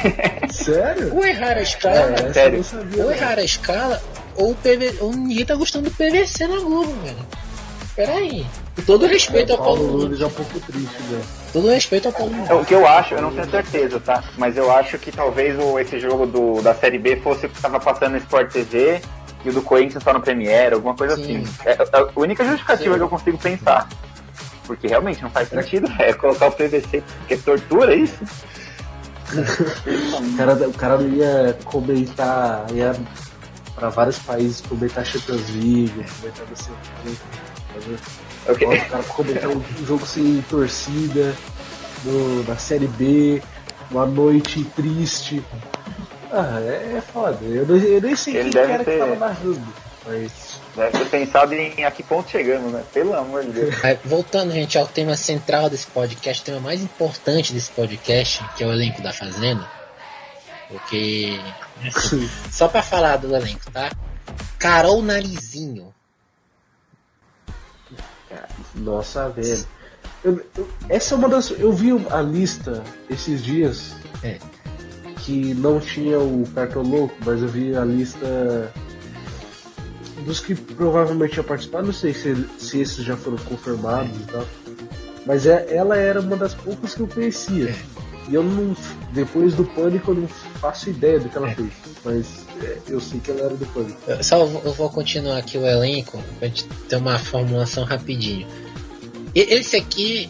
[SPEAKER 3] Sério?
[SPEAKER 2] ou erraram a escala,
[SPEAKER 3] essa
[SPEAKER 4] sério.
[SPEAKER 2] ou erraram a escala, ou, o PV, ou ninguém tá gostando do PVC na Globo, velho. Peraí. Com todo respeito
[SPEAKER 3] É,
[SPEAKER 2] ao Paulo
[SPEAKER 3] Paulo
[SPEAKER 2] Nunes.
[SPEAKER 3] É um pouco triste, né?
[SPEAKER 2] Todo respeito ao Paulo Nunes.
[SPEAKER 4] É, O que eu acho, eu não tenho certeza, tá? Mas eu acho que talvez o, esse jogo do, da Série B fosse o que tava passando no Sport TV e o do Corinthians só no Premiere, alguma coisa
[SPEAKER 2] Sim.
[SPEAKER 4] assim. É, é a única justificativa
[SPEAKER 2] Sim.
[SPEAKER 4] que eu consigo pensar. Porque realmente não faz sentido, é colocar o PVC, porque é tortura isso.
[SPEAKER 3] O cara, o cara não ia comentar, ia pra vários países comentar Champions League, comentar não sei o
[SPEAKER 4] É o
[SPEAKER 3] cara comentar um jogo sem torcida, no, na Série B, uma noite triste. Ah, é, é foda. Eu, eu nem sei
[SPEAKER 4] Ele
[SPEAKER 3] quem
[SPEAKER 4] deve
[SPEAKER 3] era que
[SPEAKER 4] ter-
[SPEAKER 3] tava narrando. Mas
[SPEAKER 4] Deve ter pensado em a que ponto chegamos, né? Pelo amor de Deus.
[SPEAKER 2] Voltando, gente, ao tema central desse podcast, o tema mais importante desse podcast, que é o elenco da Fazenda. Porque. Assim, só pra falar do elenco, tá? Carol Narizinho.
[SPEAKER 3] Nossa, velho. Eu- eu- essa é uma das. Eu vi a lista esses dias
[SPEAKER 2] É.
[SPEAKER 3] que não tinha o cartão louco, mas eu vi a lista dos que provavelmente ia participar. Não sei se, se esses já foram confirmados e tal. Mas é, ela era uma das poucas que eu conhecia. E eu não. Depois do pânico eu não faço ideia do que ela
[SPEAKER 2] É.
[SPEAKER 3] fez. Mas é, eu sei que ela era do pânico.
[SPEAKER 2] Eu Só eu vou continuar aqui o elenco pra gente ter uma formulação rapidinho. E- Esse aqui.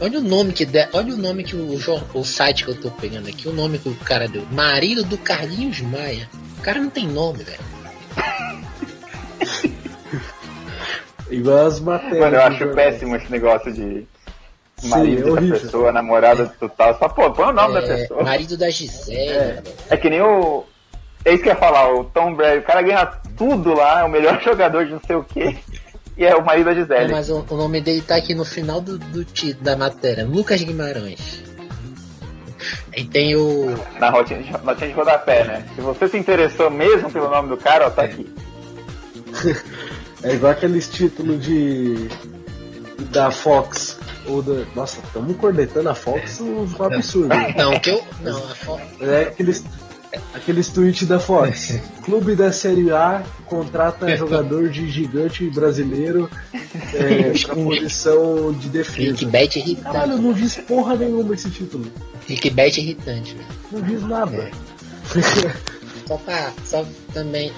[SPEAKER 2] Olha o nome que der, olha o nome que o, o site que eu tô pegando aqui, o nome que o cara deu. Marido do Carlinhos Maia. O cara não tem nome, velho.
[SPEAKER 3] Igual as matérias.
[SPEAKER 4] Mano, eu acho
[SPEAKER 3] jornal.
[SPEAKER 4] péssimo esse negócio de marido
[SPEAKER 3] é
[SPEAKER 4] da
[SPEAKER 3] horrível.
[SPEAKER 4] pessoa, namorada do tal. Só, pô, põe o nome da
[SPEAKER 2] É,
[SPEAKER 4] pessoa.
[SPEAKER 2] marido da Gisele.
[SPEAKER 3] É.
[SPEAKER 2] velho.
[SPEAKER 4] É que nem o. É isso que eu ia falar, o Tom Brady. O cara ganha tudo lá, é o melhor jogador de não sei o quê. E é o marido da
[SPEAKER 2] É,
[SPEAKER 4] Gisele.
[SPEAKER 2] mas o, o nome dele tá aqui no final do, do título da matéria. Lucas Guimarães. Aí tem o.
[SPEAKER 4] Na rotina de, notinha de rodapé, né? Se você se interessou mesmo pelo nome do cara, ó, tá aqui.
[SPEAKER 3] É igual aqueles títulos de. da Fox. Da. Nossa, estamos cornetando a Fox um absurdo.
[SPEAKER 2] Não, o que eu. Não, a fo-
[SPEAKER 3] É aqueles, Aqueles tweets da Fox. Clube da Série A contrata jogador de gigante brasileiro é, pra posição de defesa.
[SPEAKER 2] Clickbait irritante.
[SPEAKER 3] Caralho, não diz porra nenhuma esse título.
[SPEAKER 2] Clickbait irritante, velho.
[SPEAKER 3] Não diz nada.
[SPEAKER 2] Só pra. Só também.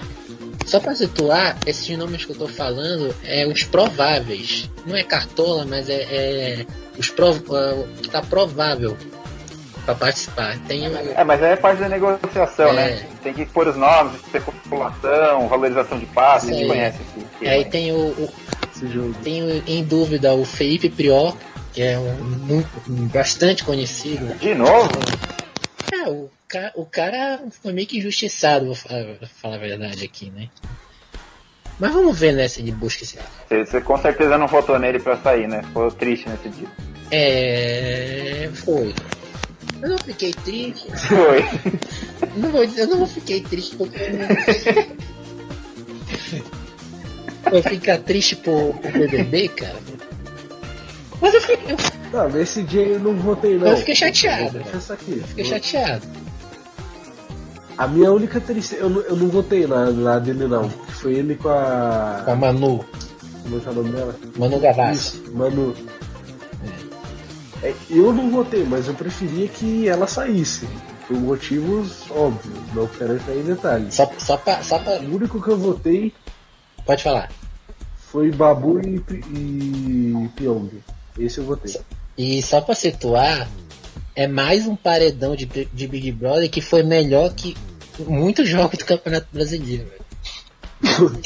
[SPEAKER 2] Só pra situar, esses nomes que eu tô falando é os prováveis. Não é cartola, mas é, é os prov, é, o que tá provável pra participar. Tem
[SPEAKER 4] É, mas aí é parte da negociação,
[SPEAKER 2] É.
[SPEAKER 4] né? Tem que pôr os nomes, especulação, valorização de passe, a gente
[SPEAKER 2] aí.
[SPEAKER 4] conhece esquema.
[SPEAKER 2] aí tem o, o- tem o- em dúvida o Felipe Prior, que é um, muito, um bastante conhecido.
[SPEAKER 4] De novo?
[SPEAKER 2] É, o, ca, o cara foi meio que injustiçado, vou falar, vou falar a verdade aqui, né? Mas vamos ver nessa de busca esse.
[SPEAKER 4] Você, você com certeza não votou nele pra sair, né? Ficou triste nesse dia.
[SPEAKER 2] É. Foi. Eu não fiquei triste.
[SPEAKER 4] Foi.
[SPEAKER 2] Não vou dizer, eu não fiquei triste porque. Vou ficar triste por, por BBB, cara. Mas eu fiquei, eu
[SPEAKER 3] Não, nesse dia eu não votei, não.
[SPEAKER 2] Eu fiquei chateado,
[SPEAKER 3] Vou confessar aqui.
[SPEAKER 2] fiquei chateado.
[SPEAKER 3] A minha única tristeza. Eu, não- eu não votei na, na dele, não. Foi ele com a.
[SPEAKER 2] Com a Manu,
[SPEAKER 3] Como é que é o nome dela?
[SPEAKER 2] Manu Gavassi.
[SPEAKER 3] Isso, Manu. É, eu não votei, mas eu preferia que ela saísse. Por motivos óbvios, não quero entrar em detalhes.
[SPEAKER 2] Só, só, pra, só pra.
[SPEAKER 3] O único que eu votei
[SPEAKER 2] Pode falar.
[SPEAKER 3] foi Babu e, e Pyong. Esse eu votei.
[SPEAKER 2] E só pra situar, é mais um paredão de, de Big Brother que foi melhor que muitos jogos do Campeonato Brasileiro. velho.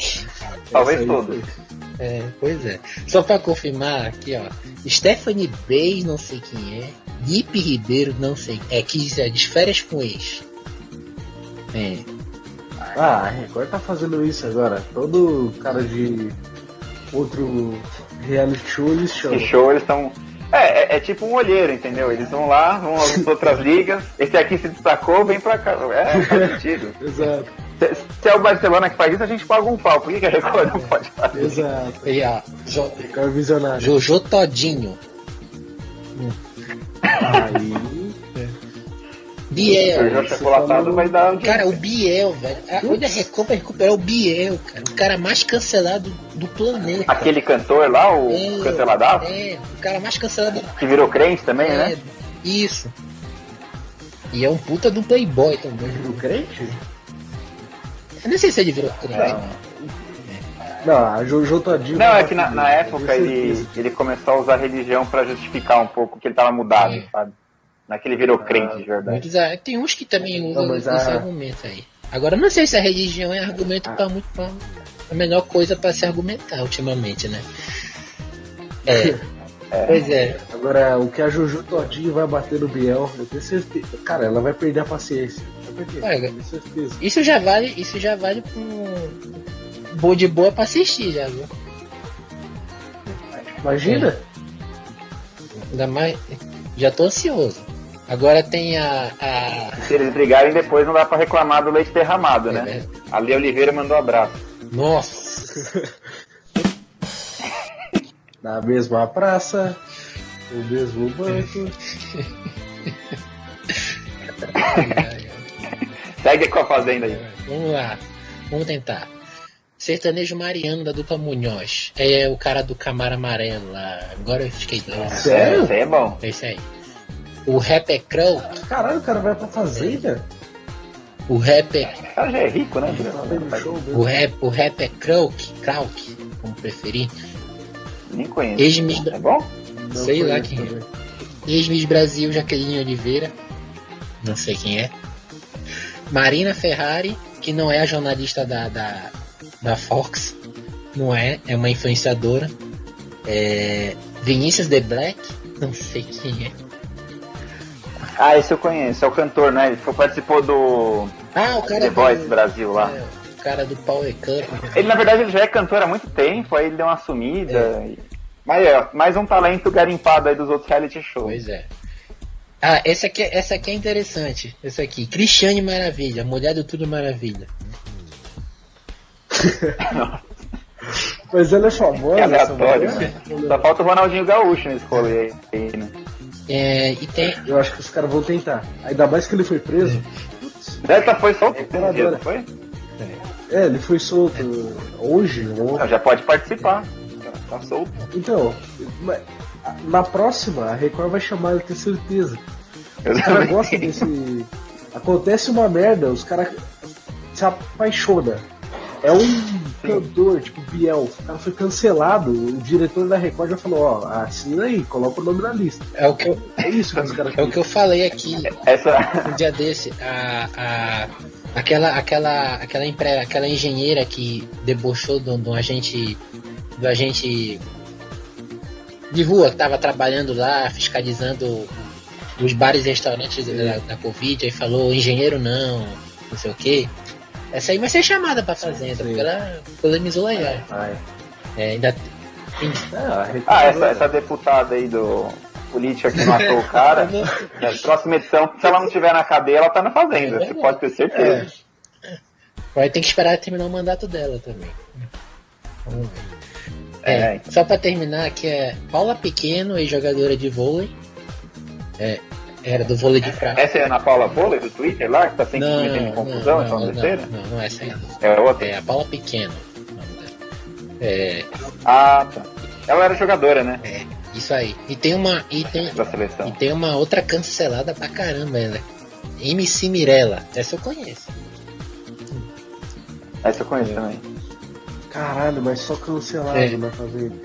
[SPEAKER 4] Talvez todos.
[SPEAKER 3] foi.
[SPEAKER 2] É, pois é. Só pra confirmar aqui, ó. Stephanie Bey, não sei quem é. Lipe Ribeiro, não sei. É que é de férias com ex. É.
[SPEAKER 3] Ah, a Record tá fazendo isso agora. Todo cara de outro reality show eles
[SPEAKER 4] show, eles estão. É, é, é tipo um olheiro, entendeu? Eles vão lá, vão às outras ligas. Esse aqui se destacou, vem pra cá. É, faz sentido.
[SPEAKER 3] Exato,
[SPEAKER 4] Se, se é o Barcelona que faz isso, a gente paga um pau. Por que, que a Record não pode fazer?
[SPEAKER 3] exato.
[SPEAKER 2] E ó, jo,
[SPEAKER 3] Record visionário.
[SPEAKER 2] Jojo Todinho.
[SPEAKER 3] Aí.
[SPEAKER 2] Biel.
[SPEAKER 4] Chocolatado vai dar um
[SPEAKER 2] Cara, o Biel, velho. A- Onde a Record vai recuperar o Biel, cara. O cara mais cancelado do planeta.
[SPEAKER 4] Aquele cantor lá, o
[SPEAKER 2] É,
[SPEAKER 4] canceladaço,
[SPEAKER 2] É, o cara mais cancelado
[SPEAKER 4] que virou crente também,
[SPEAKER 2] é,
[SPEAKER 4] né?
[SPEAKER 2] Isso. E é um puta do playboy também.
[SPEAKER 3] Do crente?
[SPEAKER 2] Eu não sei se ele virou crente.
[SPEAKER 4] É.
[SPEAKER 2] né?
[SPEAKER 3] Não, a Jojo Todinho.
[SPEAKER 4] Não, é que na, na época ele, ele começou a usar a religião pra justificar um pouco que ele tava mudado,
[SPEAKER 2] É.
[SPEAKER 4] sabe? Naquele virou crente de verdade.
[SPEAKER 2] Muitos, ah, tem uns que também usam
[SPEAKER 3] Não,
[SPEAKER 2] esse
[SPEAKER 3] a-
[SPEAKER 2] argumento aí. Agora, eu não sei se a religião é argumento pra muito. Pra, a melhor coisa pra se argumentar ultimamente, né? É. Pois é.
[SPEAKER 3] Agora, o que a Jojo Todinho vai bater no Biel, eu tenho certeza. Cara, ela vai perder a paciência. Certeza.
[SPEAKER 2] Isso já vale, isso já vale pra um. Boa de boa pra assistir já, viu?
[SPEAKER 3] Imagina?
[SPEAKER 2] Ainda mais. Já tô ansioso. Agora tem a. a
[SPEAKER 4] Se eles brigarem depois, não dá pra reclamar do leite derramado,
[SPEAKER 2] É
[SPEAKER 4] né?
[SPEAKER 2] verdade.
[SPEAKER 4] A Lia Oliveira mandou abraço.
[SPEAKER 2] nossa!
[SPEAKER 3] Na mesma praça, o mesmo banco.
[SPEAKER 4] Segue com a fazenda aí.
[SPEAKER 2] Vamos lá. Vamos tentar. Sertanejo Mariano da dupla Munhoz. É o cara do Camaro Amarelo lá. Agora eu fiquei doido.
[SPEAKER 3] Sério?
[SPEAKER 4] Isso aí é bom.
[SPEAKER 2] É isso aí. O rapper Crow.
[SPEAKER 3] Caralho, o cara vai pra fazenda?
[SPEAKER 2] O rapper.
[SPEAKER 4] O cara já é rico, né?
[SPEAKER 2] O rap, o rapper Krauk. Krauk, como preferir.
[SPEAKER 4] Nem conheço.
[SPEAKER 2] Ex-Miss
[SPEAKER 4] É bom?
[SPEAKER 3] Não
[SPEAKER 2] sei lá quem é. Ex-Miss Brasil, Jaqueline Oliveira. Não sei quem é. Marina Ferrari, que não é a jornalista da, da, da Fox. Não é, é uma influenciadora. É, Vinícius The Black, não sei quem é.
[SPEAKER 4] Ah, esse eu conheço. É o cantor, né? Ele participou do
[SPEAKER 2] Ah, o cara
[SPEAKER 4] The
[SPEAKER 2] do,
[SPEAKER 4] Voice Brasil lá.
[SPEAKER 2] é, o cara do Power Cup.
[SPEAKER 4] Ele, na verdade, ele já é cantor há muito tempo, aí ele deu uma sumida. e- Mas é, mais um talento garimpado aí dos outros reality shows.
[SPEAKER 2] Pois é. Ah, essa aqui, é- essa aqui é interessante. Essa aqui. Cristiane Maravilha, mulher do Tudo Maravilha.
[SPEAKER 3] Mas ela é famosa.
[SPEAKER 4] Que
[SPEAKER 3] essa
[SPEAKER 4] aleatório,
[SPEAKER 3] mulher?
[SPEAKER 4] né? Só falta o Ronaldinho Gaúcho nesse rolê aí, né?
[SPEAKER 2] É, e tem.
[SPEAKER 3] Eu acho que os caras vão tentar. Ainda mais que ele foi preso.
[SPEAKER 4] Dessa foi solto
[SPEAKER 3] É,
[SPEAKER 4] dia, não foi?
[SPEAKER 3] É, ele foi solto hoje,
[SPEAKER 4] Não,
[SPEAKER 3] ontem.
[SPEAKER 4] já pode participar. Tá, solto.
[SPEAKER 3] Então, na próxima, a Record vai chamar, eu tenho certeza. Os caras gostam desse. Acontece uma merda, os caras se apaixonam. É um cantor, tipo Biel, o cara foi cancelado, o diretor da Record já falou, ó, assina aí, coloca o nome na lista.
[SPEAKER 2] É o que eu,
[SPEAKER 3] É isso que os caras
[SPEAKER 2] é o que eu falei aqui
[SPEAKER 4] Essa.
[SPEAKER 2] um dia desse. A, a, aquela, aquela, aquela, empre, aquela engenheira que debochou de um de um agente. Do agente de rua que tava trabalhando lá, fiscalizando os bares e restaurantes da, da Covid, aí falou engenheiro não, não sei o que. Essa aí vai ser chamada pra fazenda,
[SPEAKER 3] Sim.
[SPEAKER 2] porque ela polemizou legal.
[SPEAKER 3] Ah, é.
[SPEAKER 2] É, ainda tem,
[SPEAKER 3] É, a Record-
[SPEAKER 4] Ah, essa, essa deputada aí do política que matou o cara. Na próxima edição, se ela não tiver na cadeia, ela tá na fazenda. Você pode ter certeza.
[SPEAKER 2] vai ter que esperar terminar o mandato dela também. Vamos ver.
[SPEAKER 4] É.
[SPEAKER 2] É, só pra terminar, aqui é Paula Pequeno, ex-jogadora de vôlei. É, era do vôlei de praia.
[SPEAKER 4] Essa é a Ana Paula Vôlei do Twitter lá, que tá sempre
[SPEAKER 2] Não,
[SPEAKER 4] metendo
[SPEAKER 2] não,
[SPEAKER 4] confusão,
[SPEAKER 2] não,
[SPEAKER 4] essa
[SPEAKER 2] não,
[SPEAKER 4] besteira?
[SPEAKER 2] não, não, é essa aí.
[SPEAKER 4] É outra?
[SPEAKER 2] É a Paula Pequeno. É,
[SPEAKER 4] Ah, tá. Ela era jogadora, né?
[SPEAKER 2] isso aí. E tem uma. E tem,
[SPEAKER 4] Da
[SPEAKER 2] e
[SPEAKER 4] seleção.
[SPEAKER 2] tem uma outra cancelada pra caramba, ela. MC Mirella. Essa eu conheço.
[SPEAKER 4] Essa eu conheço também.
[SPEAKER 3] Caralho, mas só cancelado
[SPEAKER 2] É.
[SPEAKER 3] na fazenda.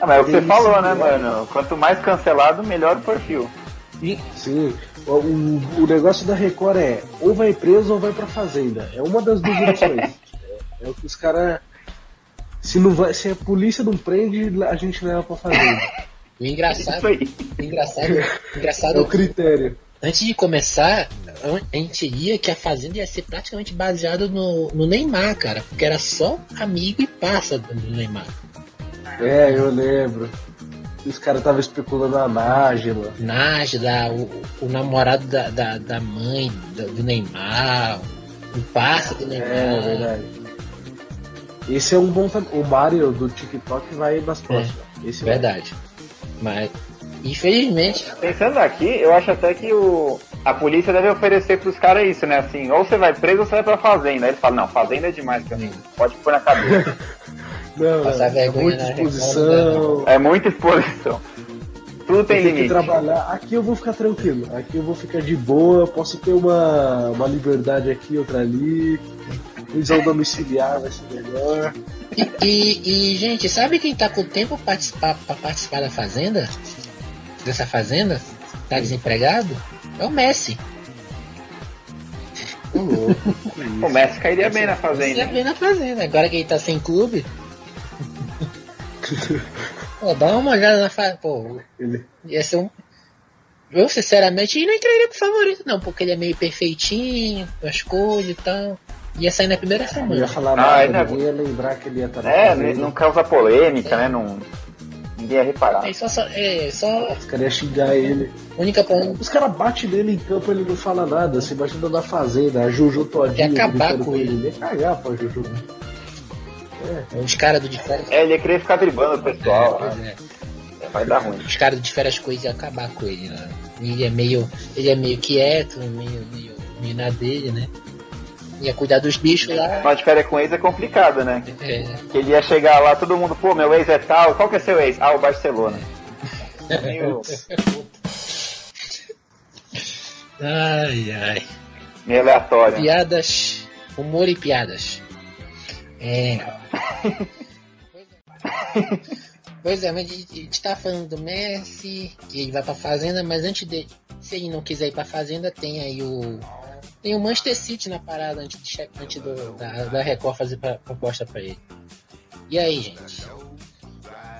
[SPEAKER 4] Ah, mas é o que você falou, né,
[SPEAKER 3] né?
[SPEAKER 4] mano? Quanto mais cancelado, melhor o perfil.
[SPEAKER 3] Sim, o, o, o negócio da Record é ou vai preso ou vai pra fazenda. É uma das duas opções. é, é o que os caras. Se, não vai, se a polícia não prende, a gente leva pra fazenda.
[SPEAKER 2] O engraçado,
[SPEAKER 4] aí.
[SPEAKER 2] o engraçado, o
[SPEAKER 3] É
[SPEAKER 2] engraçado
[SPEAKER 3] o critério.
[SPEAKER 2] Antes de começar, a gente ia que a Fazenda ia ser praticamente baseado no, no Neymar, cara. Porque era só amigo e passa do Neymar.
[SPEAKER 3] É, eu lembro. Os caras estavam especulando a Nájila.
[SPEAKER 2] Nájila, o, o namorado da, da, da mãe do, do Neymar, o passa do Neymar.
[SPEAKER 3] É, verdade. Esse é um bom. O Mario do TikTok vai nas próximas. Esse vai.
[SPEAKER 2] Verdade. Mas, infelizmente,
[SPEAKER 4] Pensando aqui, eu acho até que o, a polícia deve oferecer pros caras isso, né? Assim, ou você vai preso ou você vai pra fazenda. Aí ele fala, não, fazenda é demais pra mim. Pode pôr na cabeça.
[SPEAKER 3] Não,
[SPEAKER 2] Passar
[SPEAKER 3] é,
[SPEAKER 2] vergonha
[SPEAKER 3] muita
[SPEAKER 2] na
[SPEAKER 3] exposição.
[SPEAKER 4] é muita exposição. Tudo tem
[SPEAKER 3] Tem
[SPEAKER 4] limite.
[SPEAKER 3] trabalhar. Aqui eu vou ficar tranquilo. Aqui eu vou ficar de boa. Posso ter uma, uma liberdade aqui, outra ali. Prisão domiciliar vai ser melhor.
[SPEAKER 2] E, e- e, gente, sabe quem tá com tempo pra participar, pra participar da Fazenda? Dessa Fazenda? Tá desempregado? É o Messi.
[SPEAKER 4] O. Messi cairia bem na fazenda.
[SPEAKER 2] vê na Fazenda. Agora que ele tá sem clube. Pô, dá uma olhada na Fazenda. Pô,
[SPEAKER 3] Ele-
[SPEAKER 2] ia ser um. Eu, sinceramente, não entraria com favorito, não, porque ele é meio perfeitinho, as coisas e tal. Ia sair na primeira
[SPEAKER 3] Não ia
[SPEAKER 2] semana.
[SPEAKER 3] falar
[SPEAKER 4] Ah,
[SPEAKER 3] nada,
[SPEAKER 4] ainda-
[SPEAKER 3] ninguém ia lembrar que ele ia estar na
[SPEAKER 4] É,
[SPEAKER 3] fazenda.
[SPEAKER 4] não causa polêmica, né? Não, ninguém ia reparar.
[SPEAKER 2] É só, só, é, só
[SPEAKER 3] Os caras iam xingar ele.
[SPEAKER 2] única problema
[SPEAKER 3] Os caras batem nele em campo ele não fala nada. Se imagina na fazenda, a Juju todinha.
[SPEAKER 2] Ia acabar com ele.
[SPEAKER 3] Ele ia cagar pra Juju.
[SPEAKER 2] É os caras do de férias.
[SPEAKER 4] É, ele ia querer ficar driblando o pessoal.
[SPEAKER 2] Pois
[SPEAKER 4] né?
[SPEAKER 2] é.
[SPEAKER 4] Vai dar ruim.
[SPEAKER 2] Os caras do de férias coisas iam acabar com ele, né? Ele é meio. Ele é meio quieto, meio, meio, meio na dele, né? Ia cuidar dos bichos lá.
[SPEAKER 4] Mas de férias com ex é complicado, né?
[SPEAKER 2] É,
[SPEAKER 4] Que ele ia chegar lá, todo mundo, pô, meu ex é tal. Qual que é seu ex? Ah, o Barcelona. Meio,
[SPEAKER 2] ai, ai.
[SPEAKER 4] meio aleatório.
[SPEAKER 2] Piadas. Humor e piadas. É. Pois é, mas a gente, tá falando do Messi, que ele vai pra fazenda, mas antes de. Se ele não quiser ir pra fazenda, tem aí o. Tem o Manchester City na parada antes, de, antes do, da, da Record fazer pra, proposta pra ele. E aí, gente?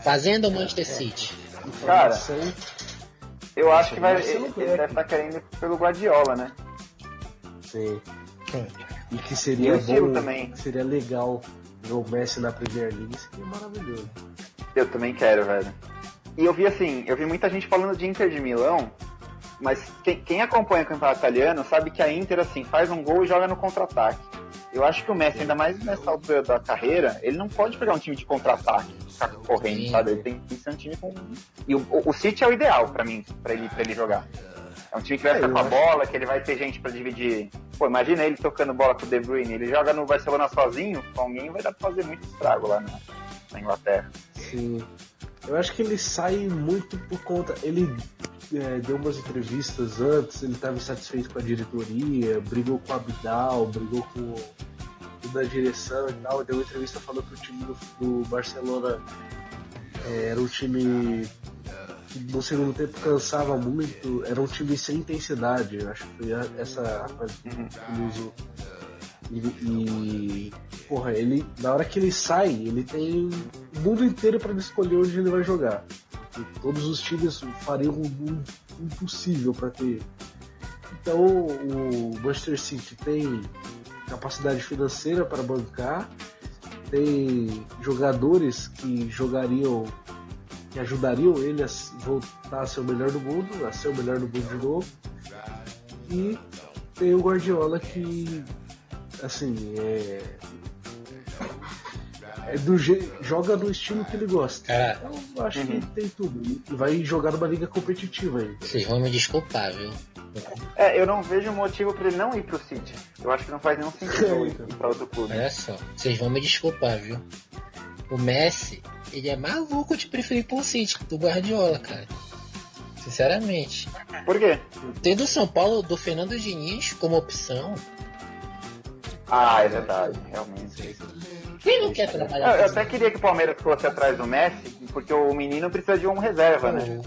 [SPEAKER 2] Fazenda ou Manchester City?
[SPEAKER 4] Cara, eu acho que vai, ele, ele deve estar querendo ir pelo Guardiola, né?
[SPEAKER 3] Sim. E que
[SPEAKER 4] E
[SPEAKER 3] seria
[SPEAKER 4] estilo
[SPEAKER 3] bom,
[SPEAKER 4] também.
[SPEAKER 3] seria legal ver o Messi na Premier League, seria maravilhoso.
[SPEAKER 4] Eu também quero, velho. E eu vi assim, eu vi muita gente falando de Inter de Milão, mas quem, quem acompanha o campeonato italiano sabe que a Inter, assim, faz um gol e joga no contra-ataque. Eu acho que o Messi, ainda mais nessa altura da carreira, ele não pode pegar um time de contra-ataque, ficar correndo, sabe? Ele tem que ser um time com. E o, o, City é o ideal pra mim, pra ele, pra ele jogar. É um time que vai
[SPEAKER 3] É,
[SPEAKER 4] ficar com a
[SPEAKER 3] acho-
[SPEAKER 4] bola, que ele vai ter gente pra dividir Pô, imagina ele tocando bola com o De Bruyne. Ele joga no Barcelona sozinho, com alguém vai dar pra fazer muito estrago lá na, na Inglaterra.
[SPEAKER 3] Sim. Eu acho que ele sai muito por conta. Ele é, deu umas entrevistas antes, ele estava insatisfeito com a diretoria, brigou com o Abidal, brigou com o da direção e tal. Deu uma entrevista falando que o time do, do Barcelona é, era um time no segundo tempo cansava muito, era um time sem intensidade. Eu acho que foi essa frase que ele usou. E, e, porra, ele na hora que ele sai, ele tem o mundo inteiro para escolher onde ele vai jogar. E todos os times fariam o o impossível para ter. Então o Manchester City tem capacidade financeira para bancar, tem jogadores que jogariam, que ajudariam ele a voltar a ser o melhor do mundo, a ser o melhor do mundo de novo. E tem o Guardiola que assim, é. É do je... joga no estilo que ele gosta.
[SPEAKER 2] Cara,
[SPEAKER 3] Então, eu acho
[SPEAKER 4] Uhum.
[SPEAKER 3] que tem tudo. E vai jogar numa liga competitiva ainda.
[SPEAKER 2] vocês vão me desculpar, viu?
[SPEAKER 4] É, eu não vejo motivo pra ele não ir pro City. Eu acho que não faz nenhum sentido ele ir pra outro clube.
[SPEAKER 2] Olha só, vocês vão me desculpar, viu? O Messi, ele é maluco de preferir pro City do Guardiola, cara. Sinceramente.
[SPEAKER 4] Por quê?
[SPEAKER 2] Tendo o São Paulo do Fernando Diniz como opção,
[SPEAKER 4] Ah, é verdade, realmente.
[SPEAKER 2] quem não quer
[SPEAKER 4] Eu,
[SPEAKER 2] trabalhar
[SPEAKER 4] eu até queria que o Palmeiras fosse atrás do Messi, porque o menino precisa de um reserva, né?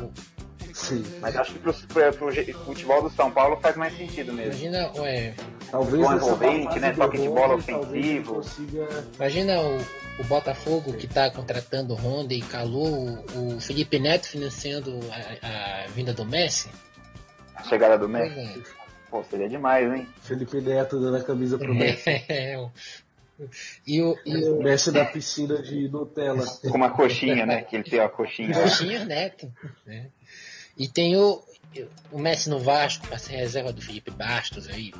[SPEAKER 3] Sim.
[SPEAKER 4] Mas acho que pro, pro, pro futebol do São Paulo faz mais sentido mesmo.
[SPEAKER 2] Imagina, ué,
[SPEAKER 3] Talvez nessa
[SPEAKER 4] envolvente, né? Toque de bola ofensivo.
[SPEAKER 3] Consiga...
[SPEAKER 2] imagina o, o Botafogo que tá contratando Honda e Calu, o, o Felipe Neto financiando a, a vinda do Messi.
[SPEAKER 4] A chegada do Messi.
[SPEAKER 2] é.
[SPEAKER 4] Pô, seria demais, hein?
[SPEAKER 3] Felipe Neto dando a camisa pro Messi.
[SPEAKER 2] É, o- e o, e
[SPEAKER 3] O
[SPEAKER 2] o
[SPEAKER 3] Messi da piscina de Nutella.
[SPEAKER 4] Com uma coxinha, né? Que ele tem a coxinha.
[SPEAKER 2] Coxinha Neto. né? E tem o, o Messi no Vasco, pra ser reserva do Felipe Bastos aí.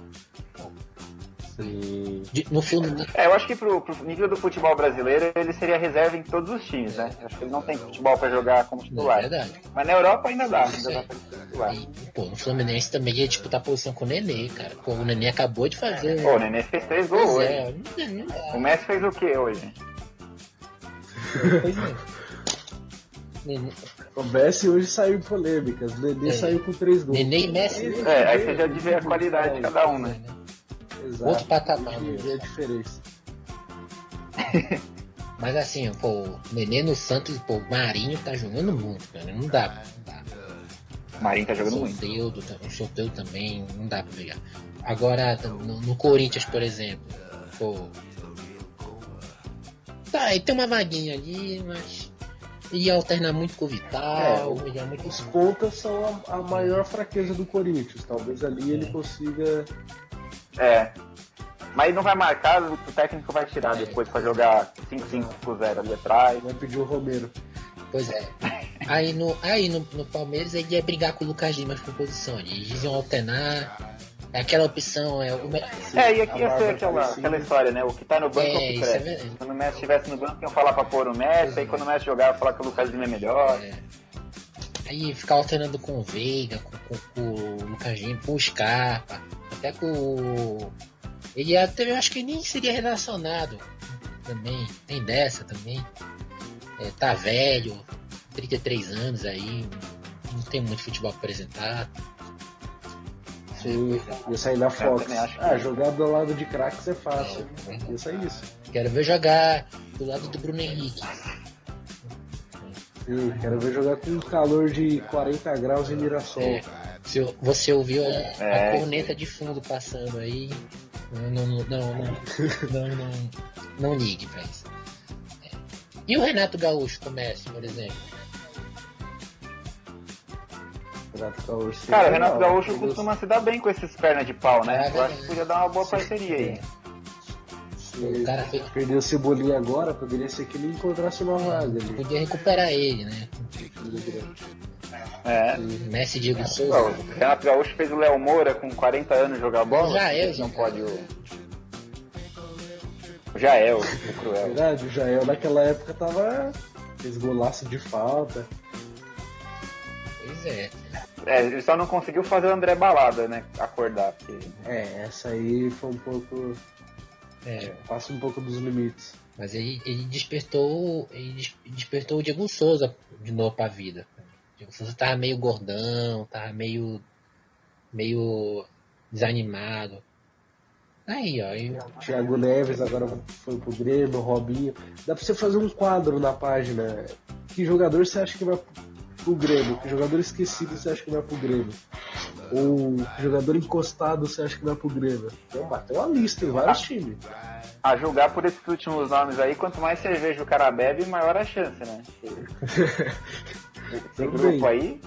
[SPEAKER 3] Sim.
[SPEAKER 2] De- no filme.
[SPEAKER 4] É, eu acho que pro, pro nível do futebol brasileiro ele seria reserva em todos os times, né? Eu acho que ele não tem futebol pra jogar como
[SPEAKER 2] Não, é
[SPEAKER 4] titular.
[SPEAKER 2] verdade.
[SPEAKER 4] Mas na Europa ainda dá, ainda dá pra titular.
[SPEAKER 2] E, pô, no Fluminense também ia disputar posição com o Nenê, cara. Pô, o Nenê acabou de fazer.
[SPEAKER 4] Pô, o Nenê fez três gols
[SPEAKER 2] Pois
[SPEAKER 4] hoje.
[SPEAKER 2] é, não- não-
[SPEAKER 4] O Messi fez o que hoje?
[SPEAKER 2] pois é. Nenê,
[SPEAKER 3] O Messi hoje saiu em polêmicas. O Nenê
[SPEAKER 2] É.
[SPEAKER 3] saiu com três gols.
[SPEAKER 2] Nenê e Messi.
[SPEAKER 4] É, aí você já vê a qualidade de cada um, né?
[SPEAKER 3] Exato.
[SPEAKER 2] Outro patamar,
[SPEAKER 3] Hoje
[SPEAKER 2] mesmo.
[SPEAKER 3] vê a diferença.
[SPEAKER 2] Mas assim, pô, o Nenê no Santos, pô, o Marinho tá jogando muito, cara. Não dá, não dá.
[SPEAKER 4] O Marinho tá jogando muito.
[SPEAKER 2] Soteldo, tam- o Soteldo também, não dá pra pegar. Agora, no, no Corinthians, por exemplo, pô. Tá, ele tem uma vaguinha ali, mas. Ia alternar muito com o Vital, ia muito.
[SPEAKER 3] Os pontas são a, a maior fraqueza do Corinthians. Talvez ali
[SPEAKER 2] É.
[SPEAKER 3] ele consiga.
[SPEAKER 4] É. Mas não vai marcar, o técnico vai tirar
[SPEAKER 2] É.
[SPEAKER 4] depois pra jogar 5-5-0 ali atrás.
[SPEAKER 3] Vai pedir o Romero.
[SPEAKER 2] Pois é. Aí no, aí no, no Palmeiras ele ia brigar com o Lucas Lima por posição. Eles iam alternar. É aquela opção, é o.
[SPEAKER 4] É, e aqui ia ser aquela,
[SPEAKER 3] parecida.
[SPEAKER 4] aquela história, né? O que tá no banco é, o
[SPEAKER 2] É,
[SPEAKER 4] que
[SPEAKER 2] isso é
[SPEAKER 4] cresce.
[SPEAKER 2] verdade.
[SPEAKER 4] Quando o Messi estivesse no banco, iam falar pra pôr o Messi, aí quando o Messi jogar, falar que o Lucas Lima é melhor.
[SPEAKER 2] É. Aí ficar alternando com o Veiga, com, com, com o Lucas Lima, com o Scarpa, até com o. Ele até eu acho que nem seria relacionado também. Tem dessa também. É, tá velho, 33 anos aí, não tem muito futebol pra apresentar.
[SPEAKER 3] Sim, isso sair na Fox. Ah, jogar do lado de craques é fácil. Isso é isso.
[SPEAKER 2] Quero ver jogar do lado do Bruno Henrique.
[SPEAKER 3] Eu quero ver jogar com calor de 40 graus em Mirassol.
[SPEAKER 2] É, se você ouviu a, corneta de fundo passando aí, não, não, não, não, não, ligue pra isso. É. E o Renato Gaúcho do por exemplo?
[SPEAKER 3] Renato Gaúcho.
[SPEAKER 4] Cara, o Renato
[SPEAKER 3] Não,
[SPEAKER 4] Gaúcho costuma se dar bem com esses pernas de pau, né?
[SPEAKER 2] É,
[SPEAKER 4] Eu acho que podia dar uma boa parceria aí.
[SPEAKER 2] O cara fez,
[SPEAKER 3] Perdeu o Cebolinha agora, poderia ser que ele encontrasse uma vaga ali.
[SPEAKER 2] podia recuperar ele, né?
[SPEAKER 4] É.
[SPEAKER 2] O Messi Diego
[SPEAKER 4] Pô,
[SPEAKER 2] Souza.
[SPEAKER 4] o Renato Gaúcho fez o Léo Moura com 40 anos jogar bola.
[SPEAKER 2] Já é,
[SPEAKER 4] não pode o. Já é o, o Cruel.
[SPEAKER 3] Verdade, o Jael naquela época tava. fez golaço de falta.
[SPEAKER 2] É.
[SPEAKER 4] É, ele só não conseguiu fazer o André Balada, né? Acordar. Porque...
[SPEAKER 3] É, essa aí foi um pouco.
[SPEAKER 2] É,
[SPEAKER 3] Passa um pouco dos limites.
[SPEAKER 2] mas ele, ele despertou. Ele des- despertou o Diego Souza de novo pra vida. O Diego Souza tava meio gordão, tava meio. meio desanimado. Aí, ó. e-
[SPEAKER 3] Thiago Neves agora foi pro Grêmio, Robinho. Dá pra você fazer um quadro na página. Que jogador você acha que vai pro Grêmio? Que jogador esquecido você acha que vai pro Grêmio? Ou jogador encostado você acha que vai pro Grêmio? Então, bateu uma lista em vários times.
[SPEAKER 4] A julgar por esses últimos nomes aí, quanto mais cerveja o cara bebe, maior a chance, né? Esse grupo aí,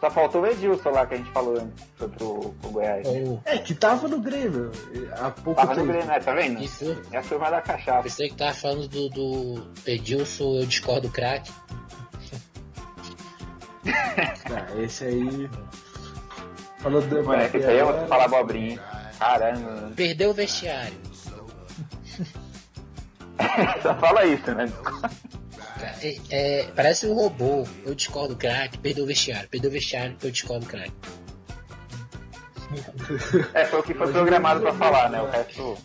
[SPEAKER 4] só faltou o Edilson lá que a gente falou antes, foi pro, pro Goiás.
[SPEAKER 2] o-
[SPEAKER 3] É, que tava no Grêmio há pouco
[SPEAKER 4] Tava no
[SPEAKER 3] tempo.
[SPEAKER 4] Grêmio, né? Tá vendo?
[SPEAKER 2] Isso.
[SPEAKER 4] É a turma da cachaça.
[SPEAKER 2] Pensei que tava falando do, do Edilson, eu discordo craque.
[SPEAKER 3] Tá, esse aí. Falando do
[SPEAKER 4] Mano,
[SPEAKER 3] Mbappé
[SPEAKER 4] esse aí eu vou
[SPEAKER 3] agora,
[SPEAKER 4] falar abobrinha. Caramba.
[SPEAKER 2] Perdeu o vestiário.
[SPEAKER 4] Só fala isso, né?
[SPEAKER 2] É, é, parece um robô. Eu discordo craque, perdeu o vestiário. Perdeu o vestiário, eu discordo craque.
[SPEAKER 4] É, foi o que foi programado pra falar, né? O resto,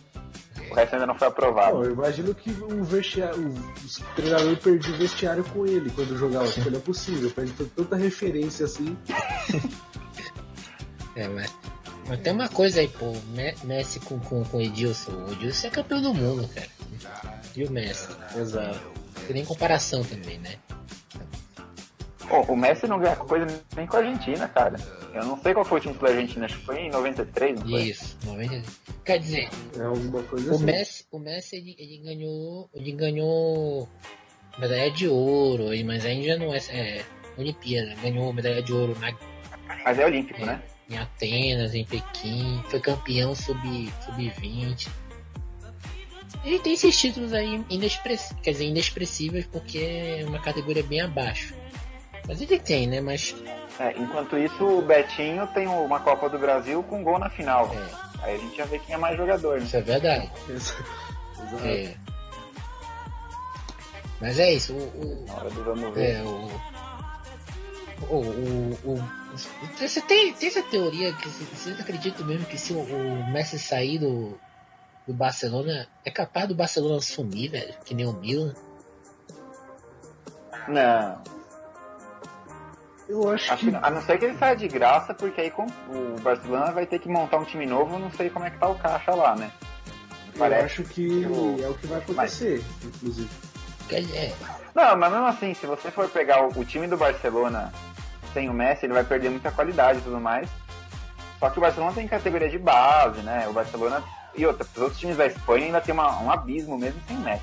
[SPEAKER 4] o resto ainda não foi
[SPEAKER 3] Não,
[SPEAKER 4] aprovado.
[SPEAKER 3] eu imagino que o vestiário, o, o treinador perdia o vestiário com ele quando jogava, porque não é possível, pra ele ter tanta referência assim.
[SPEAKER 2] É, mas, mas tem uma coisa aí, pô. Me- Messi com, com, com o Edilson. O Edilson é campeão do mundo, cara. E o Messi?
[SPEAKER 3] Exato.
[SPEAKER 2] Não tem nem comparação também, né?
[SPEAKER 4] Pô, o Messi não ganha coisa nem com a Argentina, cara. Eu não sei qual foi o time da Argentina, acho que foi em 93, não foi?
[SPEAKER 2] Isso. 90... Quer dizer,
[SPEAKER 3] É alguma coisa
[SPEAKER 2] o
[SPEAKER 3] assim.
[SPEAKER 2] Messi, o Messi ele, ele ganhou. Ele ganhou medalha de ouro, mas ainda não é, é Olimpíada. Ganhou medalha de ouro na
[SPEAKER 4] Mas é olímpico, né?
[SPEAKER 2] em Atenas, em Pequim, foi campeão sub- sub-20. Ele tem esses títulos aí inexpress... quer dizer, inexpressíveis porque é uma categoria bem abaixo. Mas ele tem, né? Mas
[SPEAKER 4] É, enquanto isso, o Betinho tem uma Copa do Brasil com gol na final.
[SPEAKER 2] é,
[SPEAKER 4] Aí a gente já vê quem é mais jogador, né?
[SPEAKER 2] isso é verdade.
[SPEAKER 3] Exato.
[SPEAKER 2] É. Mas é isso, o, o-
[SPEAKER 4] Na hora do vamos ver.
[SPEAKER 2] é, o, o, o, o- você tem, tem essa teoria que você- vocês acreditam mesmo que se o, o Messi sair do, do Barcelona, é capaz do Barcelona sumir, velho? Que nem o Milan?
[SPEAKER 4] Não.
[SPEAKER 3] Eu acho
[SPEAKER 4] Acho
[SPEAKER 3] que.
[SPEAKER 4] que, a não ser que ele saia de graça, porque aí com, o Barcelona vai ter que montar um time novo, não sei como é que tá o caixa lá, né?
[SPEAKER 3] Eu
[SPEAKER 4] Parece
[SPEAKER 3] acho que
[SPEAKER 4] o-
[SPEAKER 3] é o que vai acontecer, inclusive.
[SPEAKER 2] Quer- É,
[SPEAKER 4] Não, mas mesmo assim, se você for pegar o, o time do Barcelona sem o Messi, ele vai perder muita qualidade e tudo mais. Só que o Barcelona tem categoria de base, né? O Barcelona e outra, os outros times da Espanha ainda tem uma- um abismo mesmo sem Messi.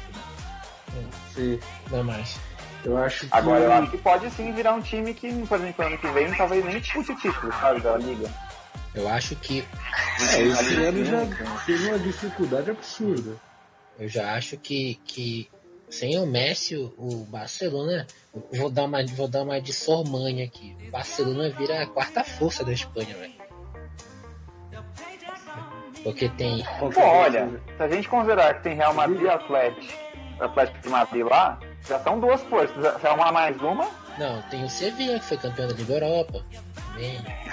[SPEAKER 4] Né?
[SPEAKER 3] Sim.
[SPEAKER 2] não mais.
[SPEAKER 3] Eu acho que.
[SPEAKER 4] Agora eu acho que pode sim virar um time que, por exemplo, ano que vem talvez nem dispute o título, sabe, da liga.
[SPEAKER 2] Eu acho que.
[SPEAKER 3] É, esse
[SPEAKER 4] Ali,
[SPEAKER 3] ano já teve uma dificuldade absurda.
[SPEAKER 2] Eu já acho que, que sem o Messi, o, o Barcelona. Vou dar uma, vou dar uma de Sormani aqui. O Barcelona vira a quarta força da Espanha, velho. Porque tem.
[SPEAKER 4] Pô,
[SPEAKER 3] é a
[SPEAKER 4] olha, se a gente considerar que tem Real Madrid e Atlético, Atlético de Madrid lá, já são duas forças. Se arrumar mais uma,
[SPEAKER 2] Não, tem o Sevilla que foi campeão da Liga Europa.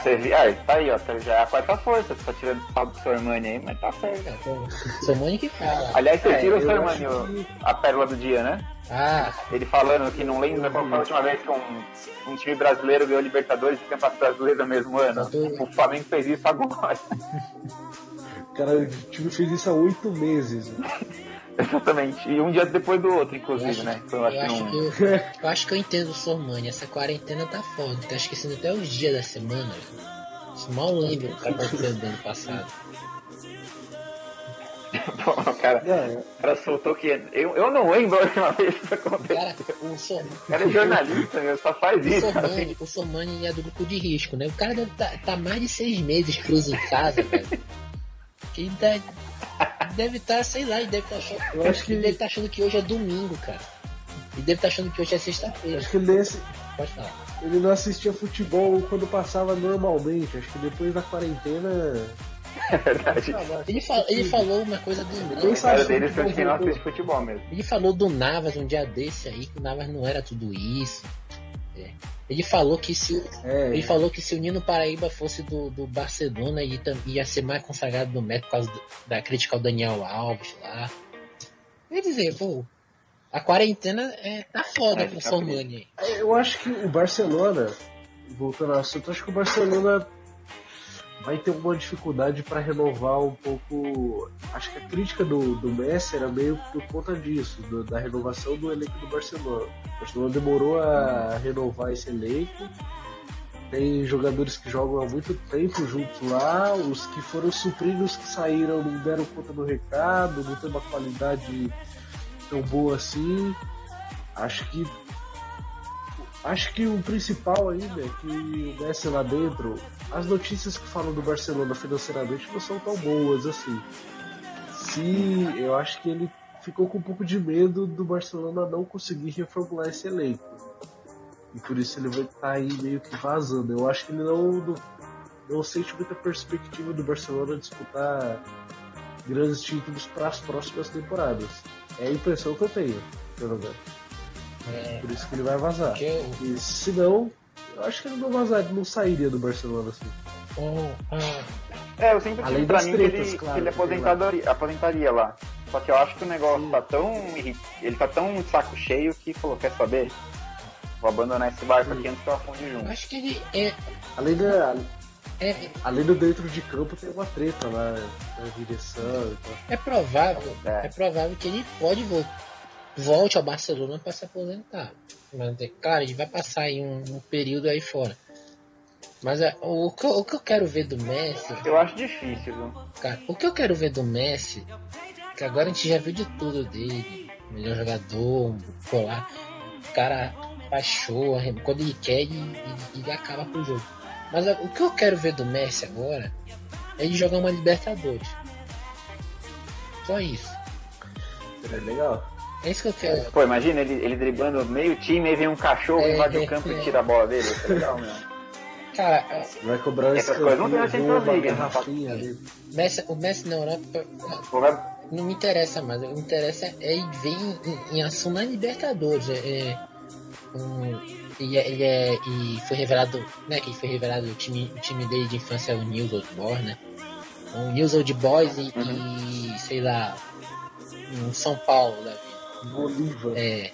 [SPEAKER 4] Você vê, ah, tá aí, ó, já é a quarta força, você tá tirando o saldo do Sormani aí, mas tá certo.
[SPEAKER 2] É, pô, Sormani que fala.
[SPEAKER 4] Aliás, você
[SPEAKER 3] É,
[SPEAKER 4] tira o
[SPEAKER 3] eu
[SPEAKER 4] Sormani,
[SPEAKER 3] acho
[SPEAKER 4] o-
[SPEAKER 3] que-
[SPEAKER 4] a pérola do dia, né?
[SPEAKER 2] Ah,
[SPEAKER 4] Ele falando que não lembra qual foi a última vez que um, um time brasileiro ganhou Libertadores e Campeonato Brasileiro no mesmo ano.
[SPEAKER 2] Exato.
[SPEAKER 4] O Flamengo fez isso agora.
[SPEAKER 3] Cara, o time fez isso há oito meses.
[SPEAKER 4] Exatamente. E um dia depois do outro, inclusive, né? Então,
[SPEAKER 2] eu,
[SPEAKER 4] acho que
[SPEAKER 2] que eu, eu acho que eu entendo o Sormani. Essa quarentena tá foda. Tá esquecendo até os dias da semana. Mal lembro o que aconteceu do ano passado.
[SPEAKER 4] O cara,
[SPEAKER 3] É,
[SPEAKER 4] o cara soltou que. Eu, eu não lembro a última vez que isso aconteceu.
[SPEAKER 2] Cara, o.
[SPEAKER 4] O cara é jornalista, meu, só faz
[SPEAKER 2] O
[SPEAKER 4] isso. assim.
[SPEAKER 2] Sormani, o Sormani ele é do grupo de risco, né? O cara deve tá, tá mais de seis meses preso em casa, velho. Ele tá, deve estar, sei lá, ele deve estar achando,
[SPEAKER 3] Eu acho que-
[SPEAKER 2] ele deve tá achando que hoje é domingo, cara. Ele deve estar achando que hoje é sexta-feira.
[SPEAKER 3] acho que ele,
[SPEAKER 2] falar.
[SPEAKER 3] ele não assistia futebol quando passava normalmente. Acho que depois da quarentena.
[SPEAKER 4] É verdade.
[SPEAKER 2] Ele, fal- ele falou uma coisa do Navas.
[SPEAKER 4] cara dele foi que não assiste futebol mesmo.
[SPEAKER 2] Ele falou do Navas um dia desse aí, que o Navas não era tudo isso. É. Ele falou que se o-
[SPEAKER 3] É,
[SPEAKER 2] ele falou que se o Nino Paraíba fosse do, do Barcelona ele tam- ia ser mais consagrado no método por causa do- da crítica ao Daniel Alves lá. Quer dizer, pô, a quarentena é, tá foda
[SPEAKER 4] É,
[SPEAKER 2] pro
[SPEAKER 4] tá
[SPEAKER 2] Sormani.
[SPEAKER 3] eu acho que o Barcelona, voltando ao assunto, acho que o Barcelona vai ter uma dificuldade para renovar um pouco. Acho que a crítica do, do Messi era meio por conta disso, do- da renovação do elenco do Barcelona. O Barcelona demorou a renovar esse elenco. Tem jogadores que jogam há muito tempo juntos lá, os que foram suprindo os que saíram não deram conta do recado, não tem uma qualidade tão boa assim. Acho que Acho que o principal ainda é que o Messi lá dentro, as notícias que falam do Barcelona financeiramente não são tão boas assim. Se eu acho que ele ficou com um pouco de medo do Barcelona não conseguir reformular esse elenco. E por isso ele vai estar aí meio que vazando. Eu acho que ele não, não, não sente muita perspectiva do Barcelona disputar grandes títulos para as próximas temporadas. É a impressão que eu tenho, pelo menos.
[SPEAKER 2] É,
[SPEAKER 3] Por isso que ele vai vazar.
[SPEAKER 2] eu,
[SPEAKER 3] E se não, eu acho que ele não vazaria, não sairia do Barcelona assim.
[SPEAKER 2] oh, ah,
[SPEAKER 4] É, eu sempre
[SPEAKER 3] Além
[SPEAKER 4] tive pra mim que
[SPEAKER 3] tretas,
[SPEAKER 4] ele,
[SPEAKER 3] claro,
[SPEAKER 4] que ele
[SPEAKER 3] que tem
[SPEAKER 4] aposentaria, aposentaria lá. Só que eu acho que o negócio
[SPEAKER 3] Sim.
[SPEAKER 4] tá tão. Ele tá tão saco cheio que falou, quer saber? Vou abandonar esse barco
[SPEAKER 3] Sim.
[SPEAKER 4] aqui antes que eu afunde
[SPEAKER 2] eu
[SPEAKER 4] junto.
[SPEAKER 2] acho que ele é,
[SPEAKER 3] Além, da,
[SPEAKER 2] é,
[SPEAKER 3] além do dentro de campo tem uma treta lá na direção e tal.
[SPEAKER 2] é provável,
[SPEAKER 4] É.
[SPEAKER 2] é provável que ele pode vol- volte ao Barcelona para se aposentar. Mas, é claro, ele vai passar aí um, um período aí fora. Mas é, o, que, eu- o que eu quero ver do Messi,
[SPEAKER 4] Eu acho difícil, viu?
[SPEAKER 2] cara, o que eu quero ver do Messi, que agora a gente já viu de tudo dele, melhor jogador, colar, o cara arrem- quando ele quer ele, ele, acaba com o jogo. Mas é, o que eu quero ver do Messi agora é ele jogar uma Libertadores. Só isso.
[SPEAKER 3] Seria legal.
[SPEAKER 2] É isso que eu quero.
[SPEAKER 4] Pô, imagina ele, ele driblando meio time, aí vem um cachorro,
[SPEAKER 2] É,
[SPEAKER 4] invade
[SPEAKER 2] é,
[SPEAKER 4] o campo
[SPEAKER 2] é.
[SPEAKER 4] e tira a bola dele. Isso é legal, meu.
[SPEAKER 2] Cara, é,
[SPEAKER 3] Vai cobrar
[SPEAKER 4] Essas coisas não tem na
[SPEAKER 3] escanteio,
[SPEAKER 4] Champions League, né?
[SPEAKER 3] garrafinha ali.
[SPEAKER 2] Messi, o Messi na Europa
[SPEAKER 4] Pô, vai-
[SPEAKER 2] não me interessa mais. O que me interessa é ele ver em, em, em ação na Libertadores. É, é, um, e, é- ele é, e foi revelado, né? Que foi revelado o time, o time dele de infância é o News Old Boys, né? O News Old Boys e, e, sei lá, um São Paulo da vida.
[SPEAKER 3] Bolívar,
[SPEAKER 2] É,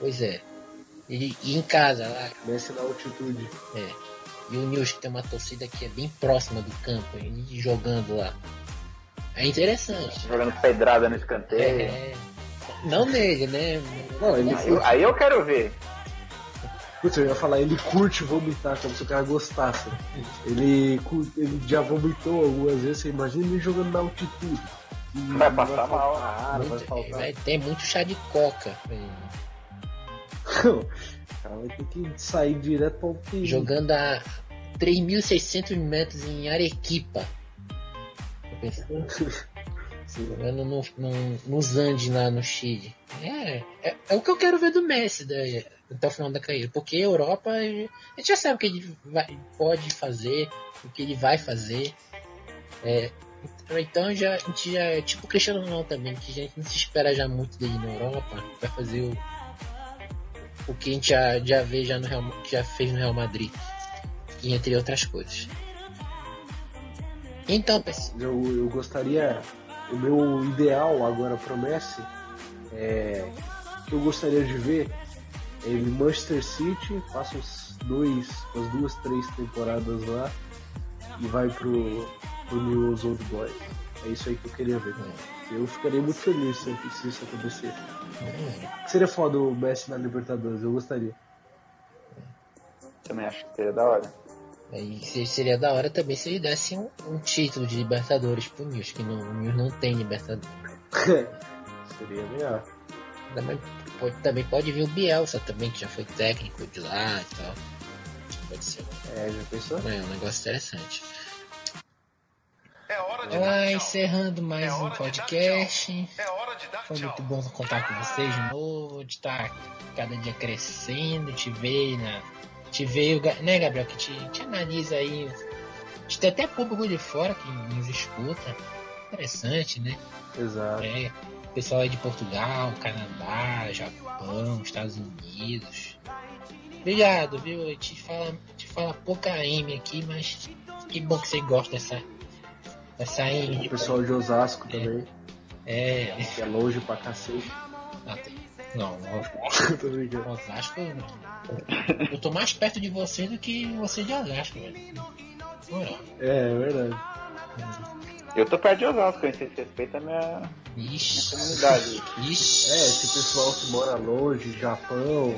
[SPEAKER 2] pois é. E, e em casa lá,
[SPEAKER 3] Messi na altitude.
[SPEAKER 2] é. E o News tem uma torcida que é bem próxima do campo, ele jogando lá. É interessante.
[SPEAKER 4] jogando pedrada no escanteio.
[SPEAKER 2] É, não nele, né?
[SPEAKER 3] Não, ele
[SPEAKER 4] Aí, eu, aí eu quero ver.
[SPEAKER 3] Putz, eu ia falar, ele curte vomitar, como se o cara gostasse. Ele, ele já vomitou algumas vezes, você imagina ele jogando na altitude.
[SPEAKER 4] Vai passar
[SPEAKER 3] faltar
[SPEAKER 4] mal.
[SPEAKER 3] ar, vai
[SPEAKER 2] Muito-
[SPEAKER 3] faltar.
[SPEAKER 2] vai ter muito chá de coca.
[SPEAKER 3] O cara vai ter que sair direto pra UTI.
[SPEAKER 2] Jogando a 3.600 metros em Arequipa. Jogando no, no, nos Andes lá no Chile. É, é, é o que eu quero ver do Messi né, até o final da carreira. Porque a Europa, a gente já sabe o que ele vai- pode fazer, o que ele vai fazer. É, então já, a gente já, tipo o Cristiano Ronaldo também, que a gente não se espera já muito dele na Europa, vai fazer o, o que a gente já, já vê já no Real, já fez no Real Madrid. Entre outras coisas. Então,
[SPEAKER 3] Eu, eu gostaria. O meu ideal agora pro Messi é. que eu gostaria de ver é ele Manchester City, passa os dois, as duas, três temporadas lá e vai pro, pro News Old Boys. É isso aí que eu queria ver. Eu ficaria muito feliz se, se isso acontecer. Seria foda o Messi na Libertadores, eu gostaria.
[SPEAKER 4] Também acho que seria da hora.
[SPEAKER 2] Aí se- seria da hora também se ele desse um, um título de Libertadores pro News, que não, o News não tem Libertadores.
[SPEAKER 3] Seria melhor.
[SPEAKER 2] Também pode, também pode vir o Bielsa também, que já foi técnico de lá e tal. Pode ser
[SPEAKER 3] É, já pensou?
[SPEAKER 2] é, um negócio interessante.
[SPEAKER 5] É hora de
[SPEAKER 2] Ah,
[SPEAKER 5] dar tchau.
[SPEAKER 2] encerrando mais
[SPEAKER 5] É
[SPEAKER 2] um podcast.
[SPEAKER 5] É hora de dar
[SPEAKER 2] Foi
[SPEAKER 5] tchau.
[SPEAKER 2] muito bom contar com vocês de novo, de estar cada dia crescendo, te ver na. Te ver, né, Gabriel, que te, te analisa aí. A gente tem até público de fora que nos escuta. Interessante, né?
[SPEAKER 3] Exato.
[SPEAKER 2] É. pessoal aí de Portugal, Canadá, Japão, Estados Unidos. Obrigado, viu? A gente fala, gente fala pouca M aqui, mas que bom que você gosta dessa, dessa M.
[SPEAKER 3] O pessoal de Osasco também,
[SPEAKER 2] É.
[SPEAKER 3] que é longe pra cacete.
[SPEAKER 2] ah, tem- Não,
[SPEAKER 3] Tô brincando.
[SPEAKER 2] Osasco. Eu tô mais perto de você do que você de Osasco, velho. Moral.
[SPEAKER 3] É, é verdade.
[SPEAKER 4] Eu tô perto de Osasco, hein? Vocês respeitam a minha, minha
[SPEAKER 2] Ixi.
[SPEAKER 4] comunidade.
[SPEAKER 2] Ixi.
[SPEAKER 3] É, esse pessoal que mora longe, Japão,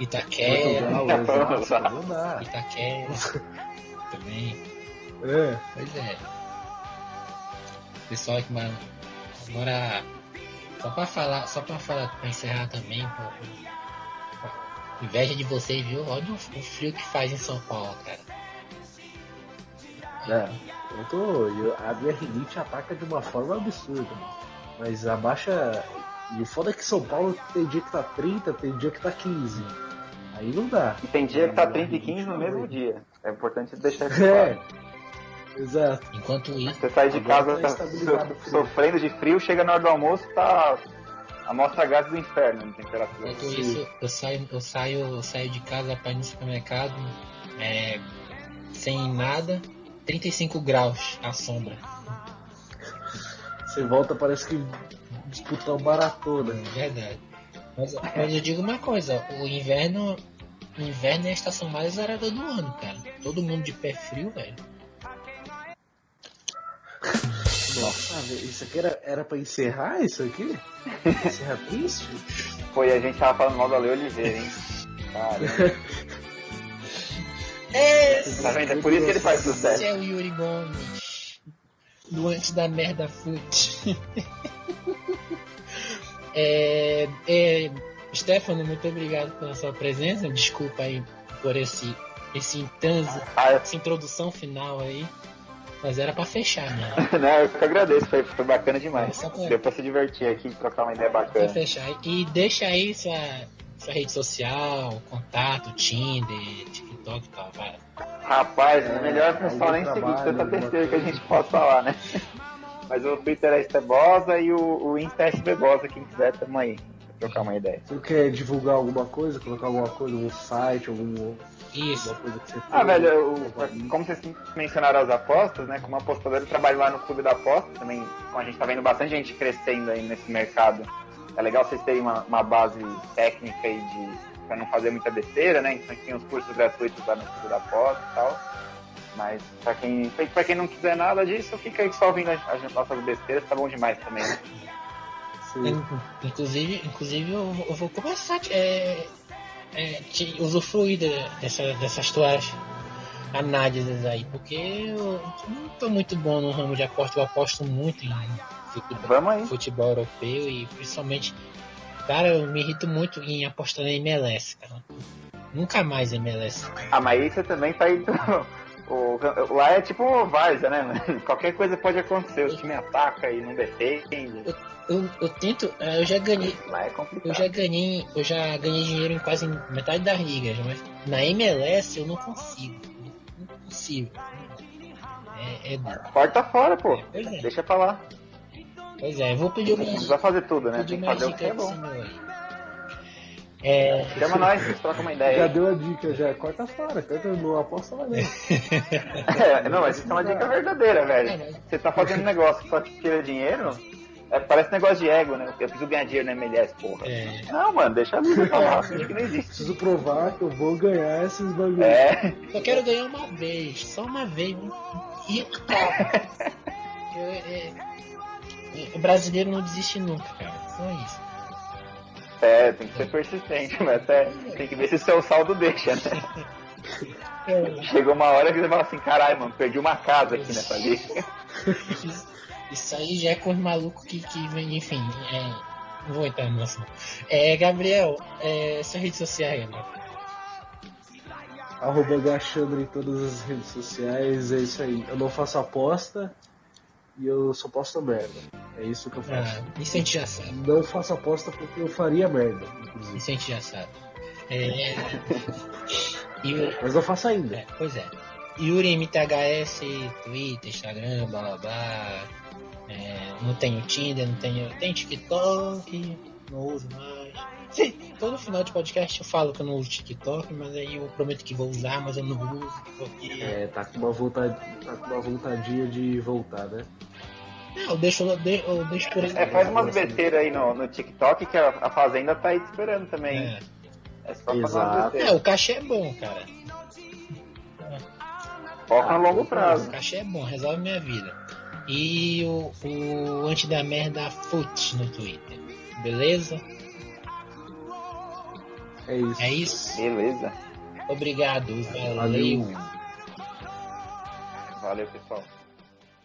[SPEAKER 2] Itaquera.
[SPEAKER 3] Portugal, Osasco, não dá.
[SPEAKER 2] Itaquera. Também.
[SPEAKER 3] É,
[SPEAKER 2] Pois é. Pessoal que mora. mora só pra falar, só pra falar, pra encerrar também, pô. Inveja de vocês, viu? Olha o, o frio que faz em São Paulo, cara.
[SPEAKER 3] é. Eu tô. eu- a minha rinite ataca de uma forma absurda. Mas abaixa. E o foda é que São Paulo tem dia que tá 30, tem dia que tá 15. Aí não dá.
[SPEAKER 4] E tem dia que tá 30 e 15 no mesmo dia. É importante deixar isso
[SPEAKER 3] É,
[SPEAKER 4] claro.
[SPEAKER 3] Exato.
[SPEAKER 2] Enquanto isso,
[SPEAKER 4] Você sai de casa
[SPEAKER 3] tá
[SPEAKER 4] so- sofrendo de frio, chega na hora do almoço, tá a mostra gás do inferno de temperatura.
[SPEAKER 2] enquanto
[SPEAKER 3] Sim.
[SPEAKER 2] isso, eu saio, eu saio, eu saio de casa pra ir no supermercado, é, sem nada, 35 graus a sombra.
[SPEAKER 3] Você volta, parece que disputar uma maratona.
[SPEAKER 2] É verdade. Mas, mas eu digo uma coisa, o inverno. O inverno é a estação mais zerada do ano, cara. Todo mundo de pé frio, velho.
[SPEAKER 3] Nossa, isso aqui era, era pra encerrar isso aqui? Encerrar triste?
[SPEAKER 4] Foi, a gente tava falando mal do Ale Oliveira, hein? Cara,
[SPEAKER 2] É,
[SPEAKER 4] tá vendo? É por isso que ele faz
[SPEAKER 2] esse
[SPEAKER 4] sucesso.
[SPEAKER 2] é o Yuri Gomes. Do antes da merda fute. é, é, Stefano, muito obrigado pela sua presença. Desculpa aí por esse, esse intanso,
[SPEAKER 4] Ah,
[SPEAKER 2] essa introdução final aí. Mas era pra fechar, né?
[SPEAKER 4] Não, eu que agradeço, foi, foi bacana demais.
[SPEAKER 2] Só pra-
[SPEAKER 4] Deu pra se divertir aqui, trocar uma ideia
[SPEAKER 2] Pra
[SPEAKER 4] bacana.
[SPEAKER 2] fechar. E deixa aí sua, sua rede social, contato, Tinder, TikTok e tal, vai.
[SPEAKER 4] Rapaz, é melhor o pessoal nem seguir tanta
[SPEAKER 3] alguma
[SPEAKER 4] besteira que a gente pode falar, né? Mas o Twitter é Estebosa e o, o Insta é SBbosa, quem quiser, tamo aí. Trocar uma ideia.
[SPEAKER 3] Você quer divulgar alguma coisa, colocar alguma coisa, algum site, algum,
[SPEAKER 2] Isso.
[SPEAKER 3] alguma coisa que você
[SPEAKER 4] Ah, velho, o- como vocês mencionaram as apostas, né? Como apostador, eu trabalho lá no Clube da Aposta. Também, como a gente tá vendo bastante gente crescendo aí nesse mercado. É legal vocês terem uma, uma base técnica aí de pra não fazer muita besteira, né? Então tem os cursos gratuitos lá no Clube da Aposta e tal. Mas pra quem, pra quem não quiser nada disso, fica aí só ouvindo as, as nossas besteiras, tá bom demais também. Né?
[SPEAKER 2] Inclusive, inclusive eu, vou- eu vou começar é, é, te usufruir de- dessa, dessas tuas análises aí, porque eu não tô muito bom no ramo de aposta, eu aposto muito em futebol, futebol europeu e principalmente, cara, eu me irrito muito em apostar na MLS, cara. Nunca mais MLS.
[SPEAKER 4] Ah, mas aí você também tá indo. O, lá é tipo várzea, né? Qualquer coisa pode acontecer. O time ataca e não defende.
[SPEAKER 2] Eu, eu tento, eh, eu já ganhei,
[SPEAKER 4] é complicado.
[SPEAKER 2] Eu já ganhei, eu já ganhei dinheiro em quase metade das ligas, mas na MLS eu não consigo. Não consigo. É, é
[SPEAKER 4] Corta fora, pô.
[SPEAKER 2] é,
[SPEAKER 4] Deixa pra lá.
[SPEAKER 2] pois é, eu vou pedir
[SPEAKER 4] Não
[SPEAKER 2] uma,
[SPEAKER 4] precisa fazer tudo, né? Tem que fazer o que é bom.
[SPEAKER 2] aí. É,
[SPEAKER 4] Chama nós, troca uma
[SPEAKER 3] Já
[SPEAKER 4] ideia aí.
[SPEAKER 3] deu a dica, já. Corta fora, corta não aposta lá não.
[SPEAKER 4] É, não, mas isso é uma dica verdadeira, velho. Você tá fazendo negócio que só te tira dinheiro, é, parece negócio de ego, né? Eu preciso ganhar dinheiro na MLS, porra.
[SPEAKER 2] é,
[SPEAKER 4] Não, mano, deixa a vida lá. Finge que não existe.
[SPEAKER 3] Preciso provar que eu vou ganhar esses bagulhos.
[SPEAKER 4] É,
[SPEAKER 2] eu quero ganhar uma vez, só uma vez. E Eu- é, é, brasileiro não desiste nunca, cara. Só isso.
[SPEAKER 4] é, tem que ser persistente, mas até tem que ver se o seu saldo deixa, né?
[SPEAKER 2] É,
[SPEAKER 4] Chegou uma hora que você fala assim, caralho, mano, perdi uma casa aqui nessa liga.
[SPEAKER 2] Isso, aí já é com os malucos que, que vem, enfim. É, não vou entrar no assunto. É, Gabriel, é, suas redes sociais, Gabriel.
[SPEAKER 3] Arroba Gachandra em todas as redes sociais, é isso aí. Eu não faço aposta e eu só posto merda. É isso que eu faço.
[SPEAKER 2] Ah, isso a gente já sabe.
[SPEAKER 3] Não faço aposta porque eu faria merda, inclusive.
[SPEAKER 2] Isso a gente já sabe. É,
[SPEAKER 3] Mas não faço ainda.
[SPEAKER 2] é, pois é. Yuri MTHS, Twitter, Instagram, blá blá blá. É, Não tenho Tinder, não tenho. Tenho TikTok, não uso mais. Sim, todo final de podcast eu falo que eu não uso TikTok, mas aí eu prometo que vou usar, mas eu não uso, porque.
[SPEAKER 3] É, tá com uma vontade, tá com uma vontadinha de voltar, né?
[SPEAKER 2] Não, eu deixo, eu deixo, eu deixo por aí.
[SPEAKER 4] É, faz umas besteiras aí no, no TikTok que a, a Fazenda tá aí te esperando também.
[SPEAKER 2] É.
[SPEAKER 4] É, só
[SPEAKER 3] Exato.
[SPEAKER 2] É, o cachê é bom, cara.
[SPEAKER 4] Foca no longo prazo.
[SPEAKER 2] O cachê é bom, resolve minha vida. E o, o antes da merda Foot no Twitter. Beleza?
[SPEAKER 3] É isso.
[SPEAKER 2] É isso.
[SPEAKER 4] Beleza.
[SPEAKER 2] Obrigado. Valeu.
[SPEAKER 3] Valeu.
[SPEAKER 4] Valeu, pessoal.